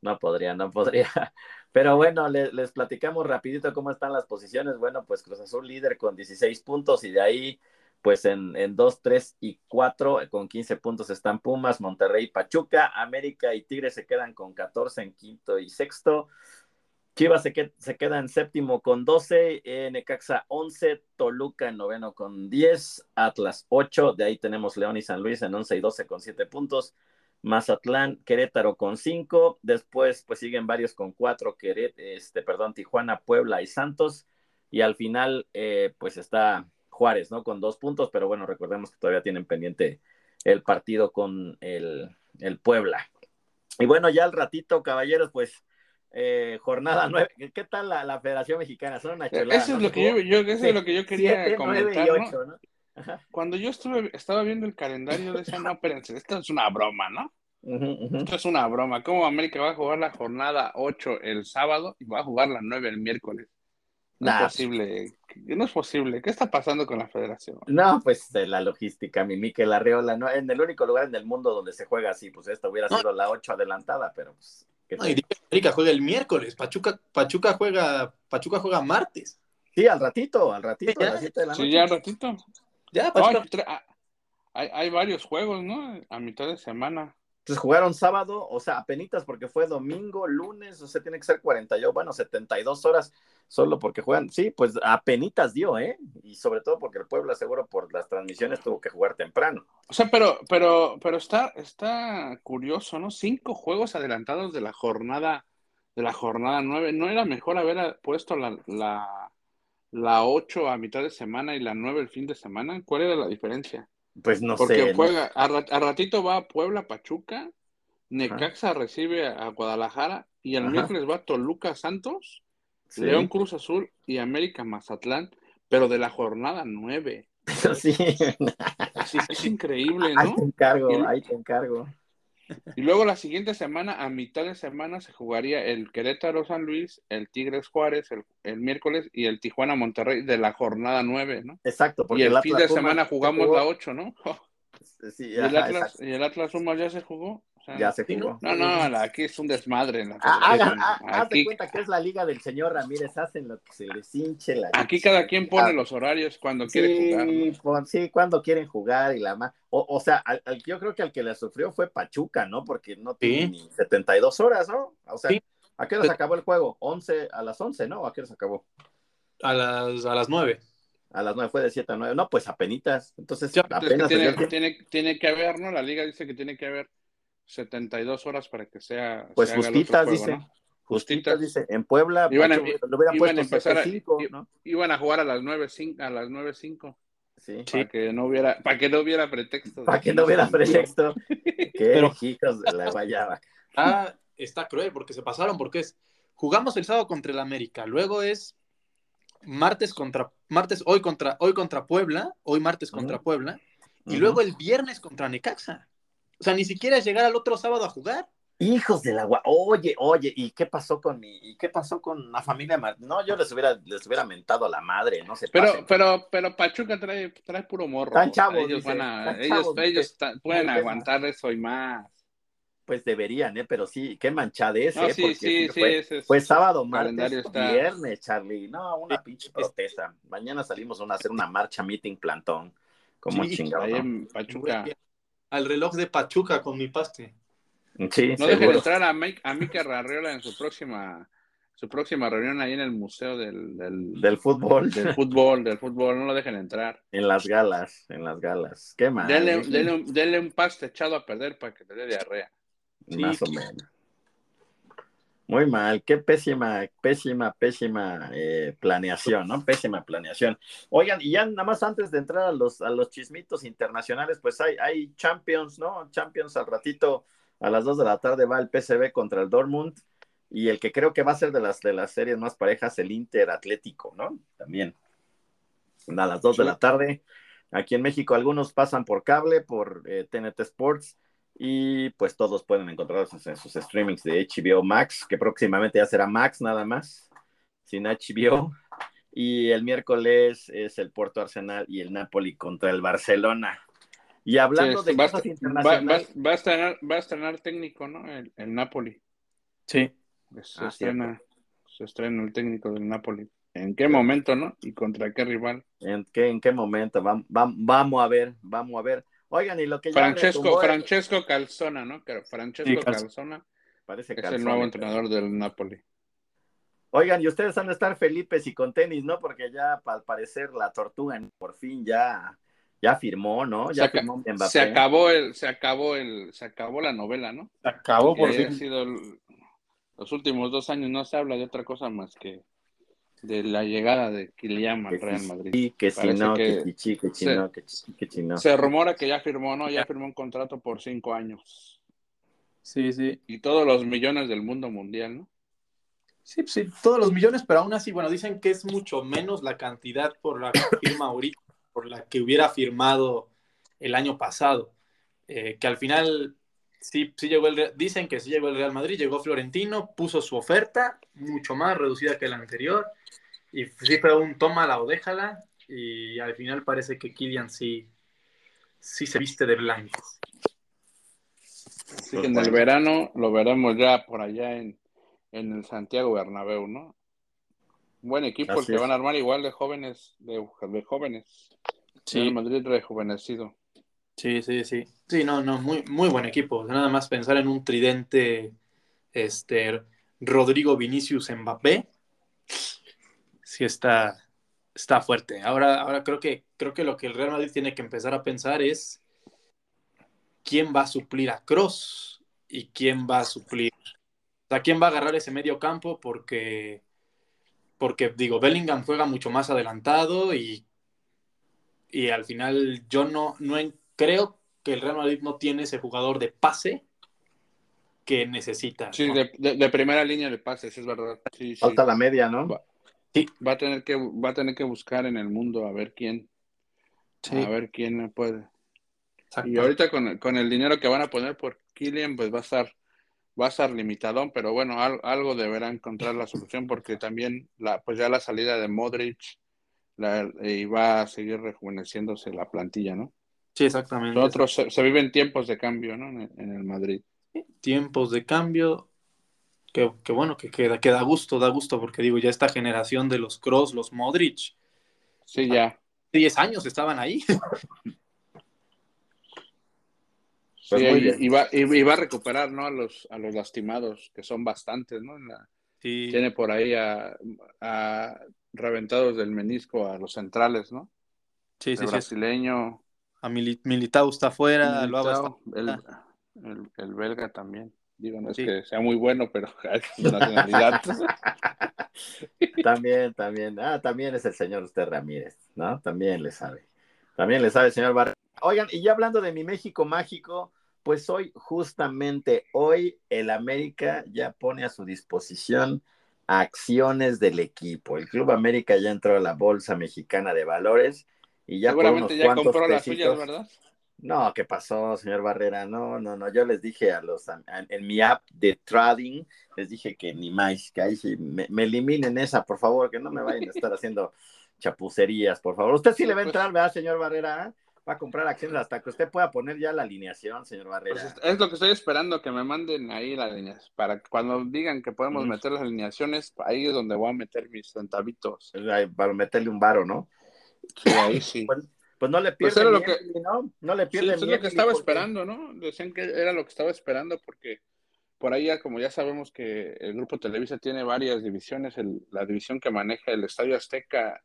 No podría, no podría. [laughs] Pero bueno, les, platicamos rapidito cómo están las posiciones. Bueno, pues Cruz Azul líder con 16 puntos y de ahí, pues en, en 2, 3 y 4 con 15 puntos están Pumas, Monterrey, Pachuca, América y Tigres se quedan con 14 en quinto y sexto. Chivas se, queda en séptimo con 12, Necaxa 11, Toluca en noveno con 10, Atlas 8, de ahí tenemos León y San Luis en 11 y 12 con 7 puntos, Mazatlán, Querétaro con 5, después pues siguen varios con 4, este, perdón, Tijuana, Puebla y Santos, y al final eh, pues está Juárez, ¿no? Con 2 puntos, pero bueno, recordemos que todavía tienen pendiente el partido con el, el Puebla. Y bueno, ya al ratito, caballeros, pues eh, jornada [laughs] 9. ¿Qué tal la, la, Federación Mexicana? Son una chulada, Eso es lo que yo, yo eso es lo que yo quería comentar. Cuando yo estuve, estaba viendo el calendario, decía, no, espérense, esto es una broma, ¿no? Esto es una broma. ¿Cómo América va a jugar la jornada 8 el sábado y va a jugar la 9 el miércoles? No es posible. No es posible. ¿Qué está pasando con la federación? No, pues de la logística, mi Miquel Arreola, no, en el único lugar en el mundo donde se juega así, pues esta hubiera sido la 8 adelantada, pero pues no, y América juega el miércoles, Pachuca, Pachuca juega, Pachuca juega martes. Sí, al ratito, al ratito, Sí, ya al ratito. Ya, Pachuca. hay, hay, varios juegos, ¿no? A mitad de semana. Jugaron sábado, o sea, apenitas porque fue domingo, lunes, o sea, tiene que ser 48, bueno, 72 horas. solo porque juegan, sí, pues a penitas dio, ¿eh? Y sobre todo porque el pueblo seguro por las transmisiones tuvo que jugar temprano. O sea, pero, pero, pero está, está curioso, ¿no? Cinco juegos adelantados de la jornada, de la jornada nueve. ¿No era mejor haber puesto la, la, la ocho a mitad de semana y la nueve el fin de semana? ¿Cuál era la diferencia? Pues no Porque sé. juega, a, ratito va a Puebla, Pachuca, Necaxa recibe a Guadalajara y el miércoles va Toluca Santos, León Cruz Azul y América Mazatlán, pero de la jornada nueve. [laughs] Sí. es increíble, [laughs] ¿no? Ahí te encargo, ahí te encargo. Y luego la siguiente semana, a mitad de semana, se jugaría el Querétaro San Luis, el Tigres Juárez el, el miércoles y el Tijuana Monterrey de la jornada 9, ¿no? Exacto. Porque y el, el fin de semana jugamos la 8, ¿no? [laughs] Sí, ¿Y, el Atlas, ¿Y el Atlas Sumas ya se jugó? O sea, ya se jugó. No, no, la, aquí es un desmadre. La ah, hagan, ah, haz de cuenta que es la liga del señor Ramírez, hacen lo que se les hinche la Aquí cada quien pone los horarios cuando sí, quiere jugar. ¿no? Pon, sí, cuando quieren jugar y la más. O, o, sea, al, al, yo creo que al que le sufrió fue Pachuca, ¿no? Porque no tiene sí. ni 72 horas, ¿no? O sea, sí. ¿a qué hora se acabó el juego? 11, a las 11, ¿no? ¿A qué hora se acabó? A las, a las 9 a las 9 fue de 7 a 9. No, pues apenitas. Entonces, apenas es que tiene, tiene, tiene, que haber, ¿no? La liga dice que tiene que haber 72 horas para que sea. Pues se justitas, juego, dice. ¿no? Justitas, dice. En Puebla, iban a, Pacho, lo hubieran iban puesto a empezar a, 5, ¿no? Iban a jugar a las 9, 5, a las 9, 5. Sí. Para que no hubiera, para que no hubiera pretexto. Para que no hubiera pretexto. [laughs] Qué Pero, hijos de la guayaba. [laughs] Ah, está cruel porque se pasaron, porque es. Jugamos el sábado contra el América, luego es martes contra martes hoy contra hoy contra Puebla, hoy martes contra uh -huh. Puebla y uh -huh. luego el viernes contra Necaxa. O sea, ni siquiera llegar al otro sábado a jugar. Hijos del agua. Oye, oye, ¿y qué pasó con mi y qué pasó con la familia Martín? No, yo les hubiera les hubiera mentado a la madre, no sé. Pero pero pero Pachuca trae trae puro morro. Están chavos, ellos dice, van a, están ellos chavos, ellos dice. pueden aguantar eso y más. Pues deberían, ¿eh? Pero sí, qué manchadez, No, ¿eh? sí, Porque sí, sí, fue, ese es- fue sábado, martes, está- viernes, Charlie. No, una pinche protesta. Mañana salimos a hacer una marcha, meeting, plantón. Como Sí, chingado. Ahí ¿no? en Pachuca. Al reloj de Pachuca con mi paste. Sí, No dejen entrar a, Mike, a Mika Rarriola en su próxima su próxima reunión ahí en el museo del, del, Del fútbol. del fútbol, del fútbol, no lo dejen entrar. En las galas, en las galas. Qué mal. Denle, denle un, denle un paste echado a perder para que te dé diarrea. Más o menos. Muy mal, qué pésima, pésima, pésima eh, planeación, ¿no? Pésima planeación. Oigan, y ya nada más antes de entrar a los, a los chismitos internacionales, pues hay, hay Champions, ¿no? Champions al ratito, a las 2 de la tarde va el PSV contra el Dortmund, y el que creo que va a ser de las, de las series más parejas, el Inter Atlético, ¿no? También. A las 2 de la tarde. Aquí en México algunos pasan por cable, por eh, TNT Sports, y pues todos pueden encontrarlos en sus streamings de HBO Max, que próximamente ya será Max nada más, sin HBO. Y el miércoles es el Puerto Arsenal y el Napoli contra el Barcelona. Y hablando Sí, de cosas va- internacionales, va- va a estrenar, va a estrenar técnico, ¿no? El, el Napoli. Sí. Se, Ah, estrena, se estrena el técnico del Napoli. ¿En qué momento, no? ¿Y contra qué rival? ¿en qué, en qué momento? Vam- vam- vamos a ver, vamos a ver. Oigan, y lo que ya Francesco, Francesco Calzona, ¿no? Francesco Sí, Calzona. Calzona parece es el nuevo entrenador del Napoli. Oigan, y ustedes han de estar felices y con tenis, ¿no? Porque ya al parecer la tortuga por fin ya, ya firmó, ¿no? Se, Ya aca- firmó Mbappé. se acabó el, se acabó el, se acabó la novela, ¿no? Acabó por fin. sido el- los últimos dos años no se habla de otra cosa más que de la llegada de Kylian al Real sí, Madrid. que si no, que que chichi, que si se- no, que chichi. Se rumora que ya firmó, ¿no? Ya firmó un contrato por cinco años. Sí, sí. Y todos los millones del mundo mundial, ¿no? Sí, sí, todos los millones, pero aún así, bueno, dicen que es mucho menos la cantidad por la que firma ahorita, por la que hubiera firmado el año pasado. Eh, que al final sí, sí llegó el Real- dicen que sí llegó el Real Madrid, llegó Florentino, puso su oferta, mucho más reducida que la anterior, y sí fue un tómala o déjala, y al final parece que Kylian sí, sí se viste de blanco. Así que en el verano lo veremos ya por allá en, en el Santiago Bernabéu, ¿no? Buen equipo Así el que es. van a armar igual de jóvenes, de, de jóvenes. Sí. El Madrid rejuvenecido. Sí, sí, sí. Sí, no, no, muy, muy buen equipo. Nada más pensar en un tridente, este, Rodrigo Vinicius Mbappé. Sí está, está fuerte. Ahora, ahora creo que creo que lo que el Real Madrid tiene que empezar a pensar es quién va a suplir a Cross y quién va a suplir, o sea, quién va a agarrar ese medio campo porque porque digo, Bellingham juega mucho más adelantado y, y al final yo no, no creo que el Real Madrid no tiene ese jugador de pase que necesita. Sí, de, primera línea de pases, es verdad. Falta la media, ¿no? Va, sí. va a tener que va a tener que buscar en el mundo a ver quién a ver quién puede. Y ahorita con, con, el dinero que van a poner por Kylian, pues va a estar va a estar limitadón, pero bueno, algo deberá encontrar la solución porque también la, pues ya la salida de Modric la, y va a seguir rejuveneciéndose la plantilla, ¿no? Sí, exactamente. Nosotros se, viven tiempos de cambio, ¿no? En, el Madrid. Tiempos de cambio, que, bueno, que, queda que da gusto, da gusto, porque digo, ya esta generación de los Cross, los Modric. Sí, ya. 10 años estaban ahí. Pues y, va, y, va, a recuperar ¿no? a, los, a los lastimados, que son bastantes, ¿no? Tiene por ahí a, reventados del menisco a los centrales, ¿no? Sí, sí, el brasileño. A Militao está afuera, el, belga también. Digo, no es que sea muy bueno, pero [laughs] es [laughs] nacionalidad. también, también. Ah, también es el señor usted Ramírez, ¿no? También le sabe. También le sabe el señor Barra. Oigan, y ya hablando de mi México mágico, pues hoy, justamente hoy, el América ya pone a su disposición acciones del equipo. El Club América ya entró a la Bolsa Mexicana de Valores y ya Seguramente ya compró las suyas, ¿verdad? No, ¿qué pasó, señor Barrera? No, no, no. Yo les dije a los en, mi app de trading, les dije que ni más, que ahí sí me, me, eliminen esa, por favor, que no me vayan a estar haciendo [laughs] chapucerías, por favor. Usted sí le va a pues entrar, ¿verdad, señor Barrera? va a comprar acciones hasta que usted pueda poner ya la alineación, señor Barrera. Pues es lo que estoy esperando, que me manden ahí las alineación. Para cuando digan que podemos meter las alineaciones, ahí es donde voy a meter mis centavitos. Para meterle un varo, ¿no? Sí, ahí sí. Pues, pues no le pues pierden lo que... ¿no? No le pierden sí, es lo que estaba esperando, ¿no? Decían que era lo que estaba esperando porque por ahí, como ya sabemos que el Grupo Televisa tiene varias divisiones, la división que maneja el Estadio Azteca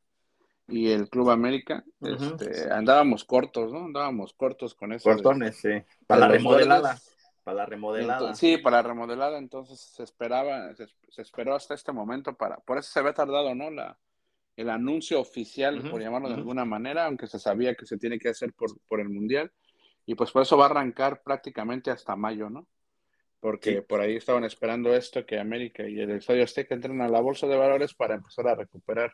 y el Club América, este, andábamos cortos, ¿no? Andábamos cortos con eso. Cortones, sí. Para la remodelada. Para la remodelada. sí, para la remodelada, entonces se esperaba, se, esperó hasta este momento para, por eso se había tardado, ¿no? La, el anuncio oficial, por llamarlo de alguna manera, aunque se sabía que se tiene que hacer por, por el Mundial, y pues por eso va a arrancar prácticamente hasta mayo, ¿no? Porque por ahí estaban esperando esto, que América y el Estadio Azteca entren a la bolsa de valores para empezar a recuperar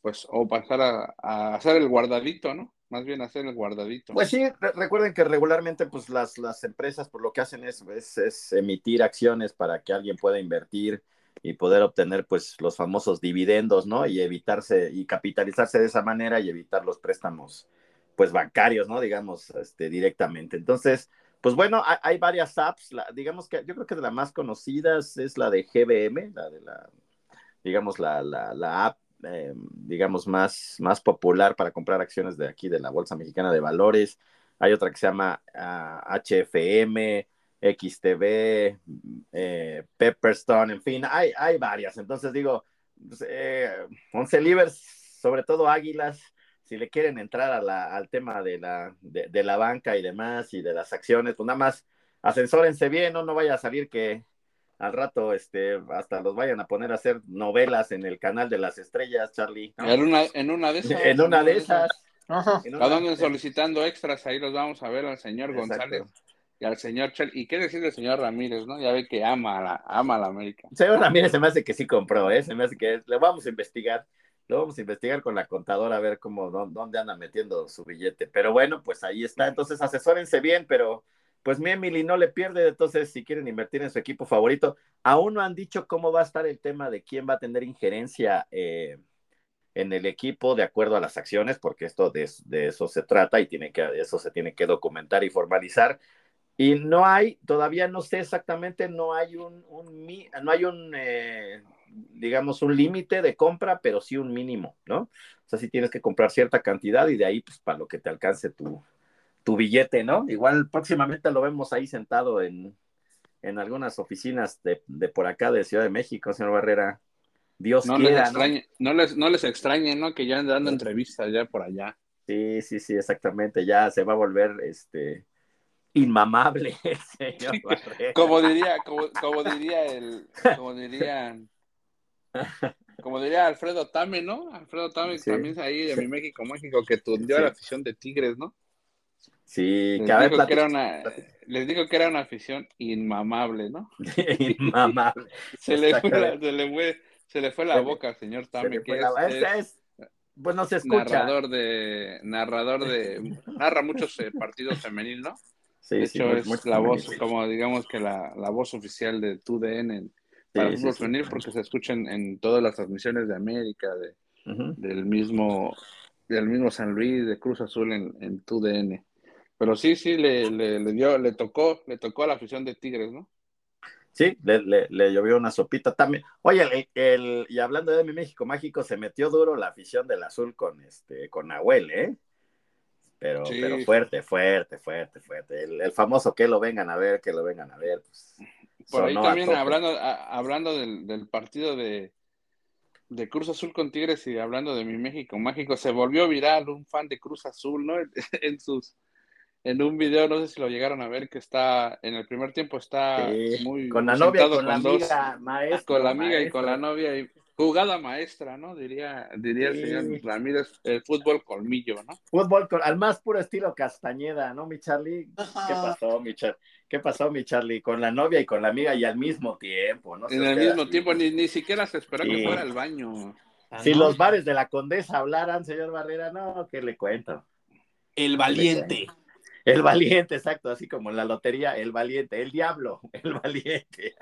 pues, o pasar a, hacer el guardadito, ¿no? Más bien hacer el guardadito. Pues sí, recuerden que regularmente, pues las, las empresas, por lo que hacen es, es, emitir acciones para que alguien pueda invertir y poder obtener, pues, los famosos dividendos, ¿no? Y evitarse y capitalizarse de esa manera y evitar los préstamos, pues, bancarios, ¿no? Digamos, este, directamente. Entonces, pues bueno, hay, varias apps, digamos que yo creo que de las más conocidas es la de GBM, la de la, digamos, la, la, la app eh, digamos, más, más popular para comprar acciones de aquí, de la Bolsa Mexicana de Valores. Hay otra que se llama HFM, ah, XTV, eh, Pepperstone, en fin, hay, hay varias. Entonces digo, pues, eh, Once Livers, sobre todo Águilas, si le quieren entrar a la, al tema de la, de, la banca y demás y de las acciones, pues nada más asensórense bien, ¿no? No vaya a salir que al rato este, hasta los vayan a poner a hacer novelas en el canal de las estrellas, Charlie. En, una, en una de esas. en una de esas. Cada solicitando extras, ahí los vamos a ver al señor González y al señor Chel. ¿Y qué decir del señor Ramírez, no? Ya ve que ama a la, ama a la América. Señor Ramírez se me hace que sí compró, ¿eh? Se me hace que le vamos a investigar. Lo vamos a investigar con la contadora a ver cómo, dónde anda metiendo su billete. Pero bueno, pues ahí está. Entonces asesórense bien, pero pues mi Emily no le pierde, entonces si quieren invertir en su equipo favorito, aún no han dicho cómo va a estar el tema de quién va a tener injerencia eh, en el equipo de acuerdo a las acciones, porque esto de, eso se trata y tiene que, eso se tiene que documentar y formalizar. Y no hay, todavía no sé exactamente, no hay un, no hay un, eh, digamos, un límite de compra, pero sí un mínimo, ¿no? O sea, sí tienes que comprar cierta cantidad y de ahí, pues, para lo que te alcance tu, tu billete, ¿no? Igual próximamente lo vemos ahí sentado en, en algunas oficinas de, de, por acá de Ciudad de México, señor Barrera. Dios no quiera, les extrañe, ¿no? les, no les extrañe, ¿no? Que ya anden dando entrevistas ya por allá. Sí, sí, sí, exactamente. Ya se va a volver este inmamable [laughs] señor como diría, como, como, diría el, como diría, como diría Alfredo Tame, ¿no? Alfredo Tame sí. también ahí de mi México México que tundió sí. a la afición de Tigres, ¿no? Sí, les que a ver, dijo que era una, les dijo que era una afición inmamable, ¿no? [laughs] inmamable. [laughs] se, le fue la, se, le fue, se le fue la boca al señor Tame, que es, es, es, pues no se escucha. Narrador de, narrador de, narra muchos eh, partidos femeniles, ¿no? Sí, de hecho, es la voz, como digamos que la, la voz oficial de TUDN en, para Sí, femenil, porque se escuchan en todas las transmisiones de América, de, Ujú. del mismo del mismo San Luis, de Cruz Azul en, en TUDN. Pero sí, sí, le, le, le dio, le tocó, le tocó a la afición de Tigres, ¿no? Sí, le, le, le llovió una sopita también. Oye, el, el- y hablando de mi México Mágico, se metió duro la afición del azul con este, con Nahuel, ¿eh? Pero, Sí. pero fuerte, fuerte, fuerte, fuerte. El, el famoso que lo vengan a ver, que lo vengan a ver. Pues, Por ahí también hablando, a- hablando del, del partido de, de Cruz Azul con Tigres y hablando de mi México Mágico, se volvió viral un fan de Cruz Azul, ¿no? [laughs] En sus en un video, no sé si lo llegaron a ver, que está en el primer tiempo está Sí, muy con la novia y sentado con la dos- amiga, maestro. con la amiga y con la novia y jugada maestra, ¿no? Diría, diría Sí. el señor Ramírez, el fútbol colmillo, ¿no? Fútbol con- al más puro estilo Castañeda, ¿no, mi Charlie? ¿Qué pasó, mi Charlie? ¿Qué pasó, mi Charlie? Con la novia y con la amiga y al mismo tiempo, ¿no? En el mismo así. tiempo ni, ni siquiera se esperó Sí. que fuera al baño. Ah, Si ¿no? los bares de la Condesa hablaran, señor Barrera, no, ¿qué le cuento? El valiente. El valiente, exacto, así como en la lotería, el valiente, el diablo, [laughs] el valiente.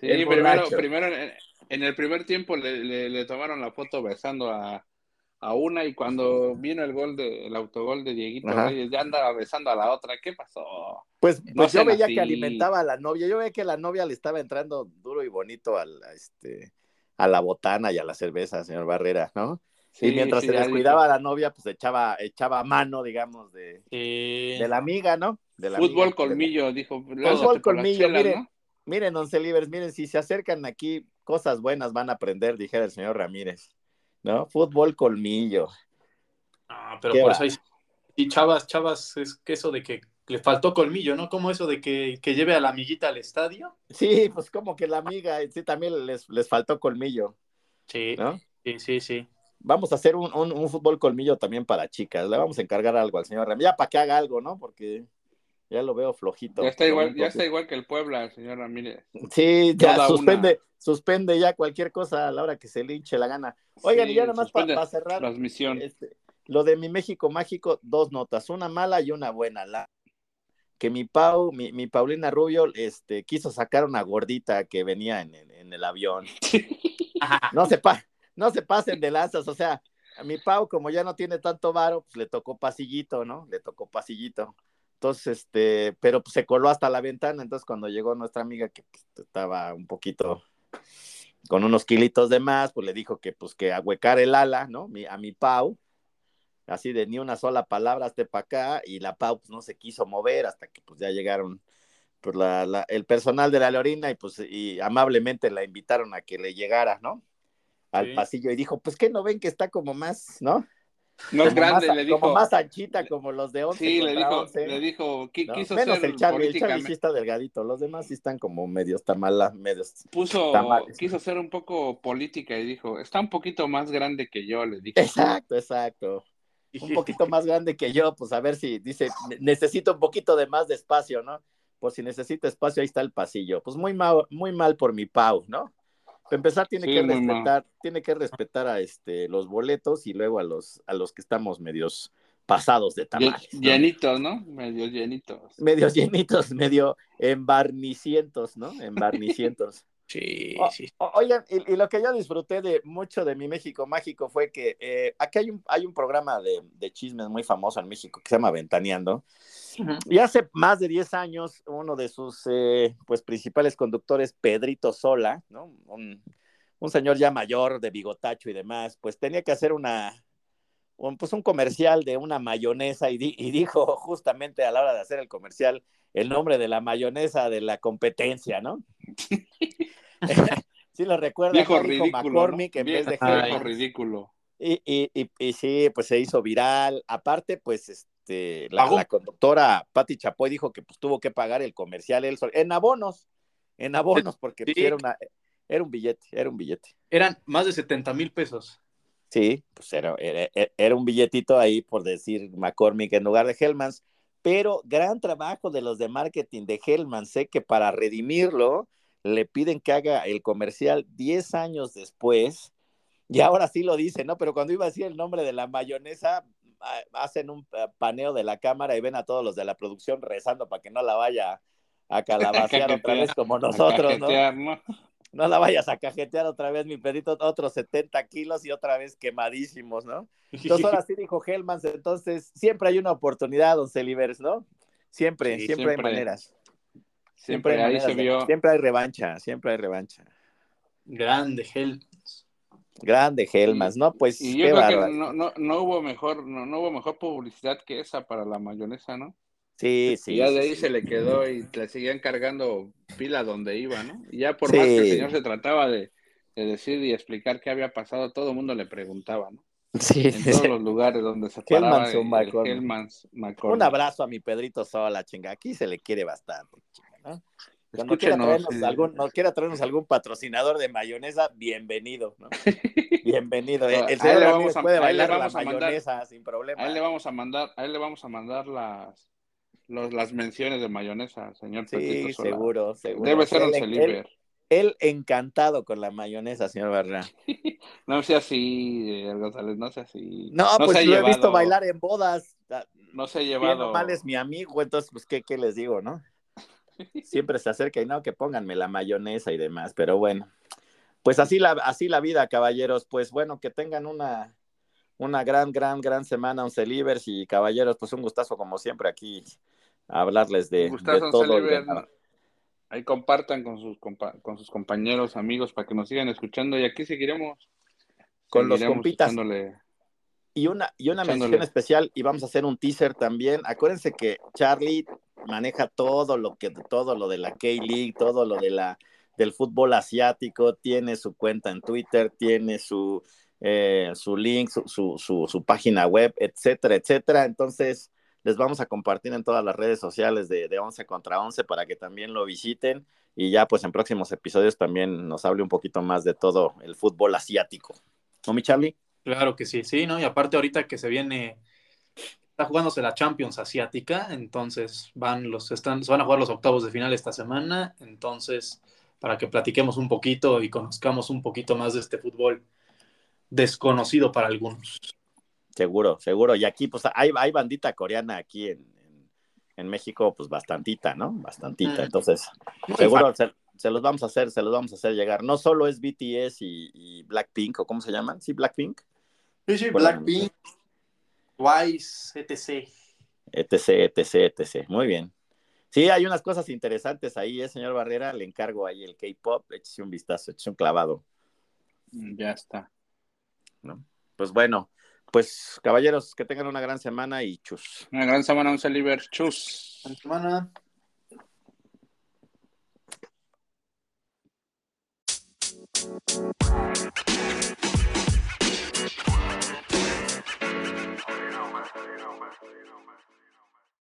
Sí, El primero, primero en, en el primer tiempo le, le- le tomaron la foto besando a, a una y cuando vino el gol de, el autogol de Dieguito. Reyes ya andaba besando a la otra. ¿Qué pasó? Pues, No pues yo veía así. que alimentaba a la novia, yo veía que la novia le estaba entrando duro y bonito al, a, este, a la botana y a la cerveza, señor Barrera, ¿no? Sí, y mientras sí, se descuidaba a la novia, pues echaba, echaba mano, digamos, de, Eh, de la amiga, ¿no? De la Fútbol amiga, de la- colmillo, dijo. Fútbol "Lánzate por las colmillo, chelas", mire. ¿no? Miren, once libres, miren, si se acercan aquí, cosas buenas van a aprender, dijera el señor Ramírez, ¿no? Fútbol colmillo. ah, pero ¿Qué por va? eso hay. Y chavas, chavas, es que eso de que le faltó colmillo, ¿no? Como eso de que, que lleve a la amiguita al estadio. Sí, pues como que la amiga, sí, también les, les faltó colmillo, Sí, ¿no? sí, sí, sí. Vamos a hacer un, un- un fútbol colmillo también para chicas. Le vamos a encargar algo al señor Ramírez, ya para que haga algo, ¿no? Porque ya lo veo flojito. Ya está igual, ya está flojito. igual que el Puebla, señor Ramírez. Sí, ya Toda suspende, suspende ya cualquier cosa a la hora que se le hinche la gana. Oigan, Sí, y ya nada más para cerrar, Transmisión. este, lo de mi México mágico, dos notas, una mala y una buena. La, que mi Pau, mi, mi Paulina Rubio, este, quiso sacar una gordita que venía en, el- en el avión. [laughs] No se, pa, no se pasen de lanzas, o sea, a mi Pau, como ya no tiene tanto varo, pues le tocó pasillito, ¿no? Le tocó pasillito. Entonces, este, pero pues se coló hasta la ventana, entonces cuando llegó nuestra amiga que pues, estaba un poquito con unos kilitos de más, pues le dijo que pues que ahuecar el ala, ¿no? Mi- a mi Pau, así de ni una sola palabra hasta para acá, y la Pau pues no se quiso mover hasta que pues ya llegaron pues la, la- el personal de la Lorina y pues y amablemente la invitaron a que le llegara, ¿no? Al Sí. pasillo y dijo, pues que no ven que está como más, ¿no? No es Como grande, más, le como dijo. más anchita como los de 11 Sí, le dijo, 11, le dijo, qui- ¿no? quiso Menos ser el Charlie, el Charlie sí está delgadito, los demás sí están como medios tamala, medios puso, tamales. quiso ser un poco política y dijo, está un poquito más grande que yo, le dijo. Exacto, exacto. Un poquito más grande que yo, pues a ver si dice, "Ne- necesito un poquito de más de espacio, ¿no? Por si necesita espacio, ahí está el pasillo. Pues muy mal, muy mal por mi Pau, ¿no? Para empezar, tiene Sí, que respetar, tiene que respetar a este los boletos y luego a los, a los que estamos medios pasados de tamales. ¿no? Llenitos, ¿no? Medio llenitos. Medios [laughs] llenitos, medio embarnicientos, ¿no? Embarnicientos. Sí, sí. O- Oigan, y, y lo que yo disfruté de mucho de mi México Mágico fue que eh, aquí hay un, hay un programa de, de chismes muy famoso en México que se llama Ventaneando. Y hace más de 10 años, uno de sus eh, pues, principales conductores, Pedrito Sola, ¿no? un, un señor ya mayor, de bigotacho y demás, pues tenía que hacer una, un, pues, un comercial de una mayonesa y, di- y dijo justamente a la hora de hacer el comercial el nombre de la mayonesa de la competencia, ¿no? [laughs] Sí lo recuerda. Viejo ridículo. McCormick en vez de ridículo. Y, y, y, y, sí, pues se hizo viral. Aparte, pues este, la, la conductora Patti Chapoy dijo que pues tuvo que pagar el comercial él en abonos, en abonos, porque Sí. pues, era, una, era un billete, era un billete. Eran más de 70 mil pesos. Sí, pues era, era, era un billetito ahí por decir McCormick en lugar de Hellmans, pero gran trabajo de los de marketing de Hellmans, sé que para redimirlo le piden que haga el comercial 10 años después, y ahora sí lo dice, ¿no? Pero cuando iba a decir el nombre de la mayonesa, ah, hacen un ah, paneo de la cámara y ven a todos los de la producción rezando para que no la vaya a [laughs] calabacear otra vez como nosotros, ¿no? ¿No? La vayas a cajetear otra vez, mi pedito, otros 70 kilos y otra vez quemadísimos, ¿no? Entonces ahora sí dijo Hellmans, entonces siempre hay una oportunidad, don Celivers, ¿no? Siempre, Sí, siempre, hay siempre. maneras. Siempre hay ahí maneras se de- vio. Siempre hay revancha, siempre hay revancha. Grande, Hell. Grande Hellmans, ¿no? Pues Y yo qué creo que no, no, no hubo mejor, no, no hubo mejor publicidad que esa para la mayonesa, ¿no? Sí, sí. y ya de ahí sí. se le quedó y le seguían cargando pila donde iba, ¿no? Y ya por Sí. más que el señor se trataba de, de decir y explicar qué había pasado, todo el mundo le preguntaba, ¿no? Sí, En todos los lugares donde se paraba. Un abrazo a mi Pedrito Sola, chinga. Aquí se le quiere bastante, chinga, ¿no? Cuando quiera Escúchenos, traernos, algún, no quiera traernos algún patrocinador de mayonesa, bienvenido, ¿no? [laughs] Bienvenido. El, señor le Ramírez vamos a- puede él le bailar la vamos a mandar- mayonesa sin problema. A él le vamos a mandar, a él le vamos a mandar las los- las menciones de mayonesa, señor Sí, seguro, seguro. Debe ser un Él- celiber. Él, encantado con la mayonesa, señor Barra. [laughs] No sea así, González, no sea así. No, pues lo he llevado- visto bailar en bodas. No se ha llevado. mal es mi amigo, entonces, pues, ¿qué, qué les digo, no? [laughs] Siempre se acerca y no, que pónganme la mayonesa y demás, pero bueno. Pues así la, así la vida, caballeros. Pues bueno, que tengan una, una gran, gran, gran semana, Oncelivers y caballeros, pues un gustazo como siempre aquí a hablarles de, de todo. de. Ahí compartan con sus, compa- con sus compañeros, amigos, para que nos sigan escuchando y aquí seguiremos. Con los compitas. echándole- Y una, y una Echándole. mención especial, y vamos a hacer un teaser también. Acuérdense que Charlie maneja todo lo que, todo lo de la K-League, todo lo de la del fútbol asiático, tiene su cuenta en Twitter, tiene su, eh, su link, su, su, su, su página web, etcétera, etcétera. Entonces, les vamos a compartir en todas las redes sociales de, de 11 contra 11 para que también lo visiten y ya pues en próximos episodios también nos hable un poquito más de todo el fútbol asiático. ¿No, mi Charlie? Claro que sí, sí, ¿no? Y aparte ahorita que se viene, está jugándose la Champions Asiática, entonces van los, están, se van a jugar los octavos de final esta semana, entonces para que platiquemos un poquito y conozcamos un poquito más de este fútbol desconocido para algunos. Seguro, seguro. Y aquí, pues, hay, hay bandita coreana aquí en, en, en México, pues, bastantita, ¿no? Bastantita. Entonces, Muy seguro se, se los vamos a hacer, se los vamos a hacer llegar. No solo es BTS y, y Blackpink, o cómo se llaman, sí, Blackpink, Sí, sí, Blackpink, Twice, etc. etc, etc, etc. Muy bien. Sí, hay unas cosas interesantes ahí, ¿eh, señor Barrera? Le encargo ahí el K-pop, échese un vistazo, échese un clavado. Ya está. ¿no? Pues bueno, pues, caballeros, que tengan una gran semana y chus. Una gran semana, un saliver. Chus. Buena semana.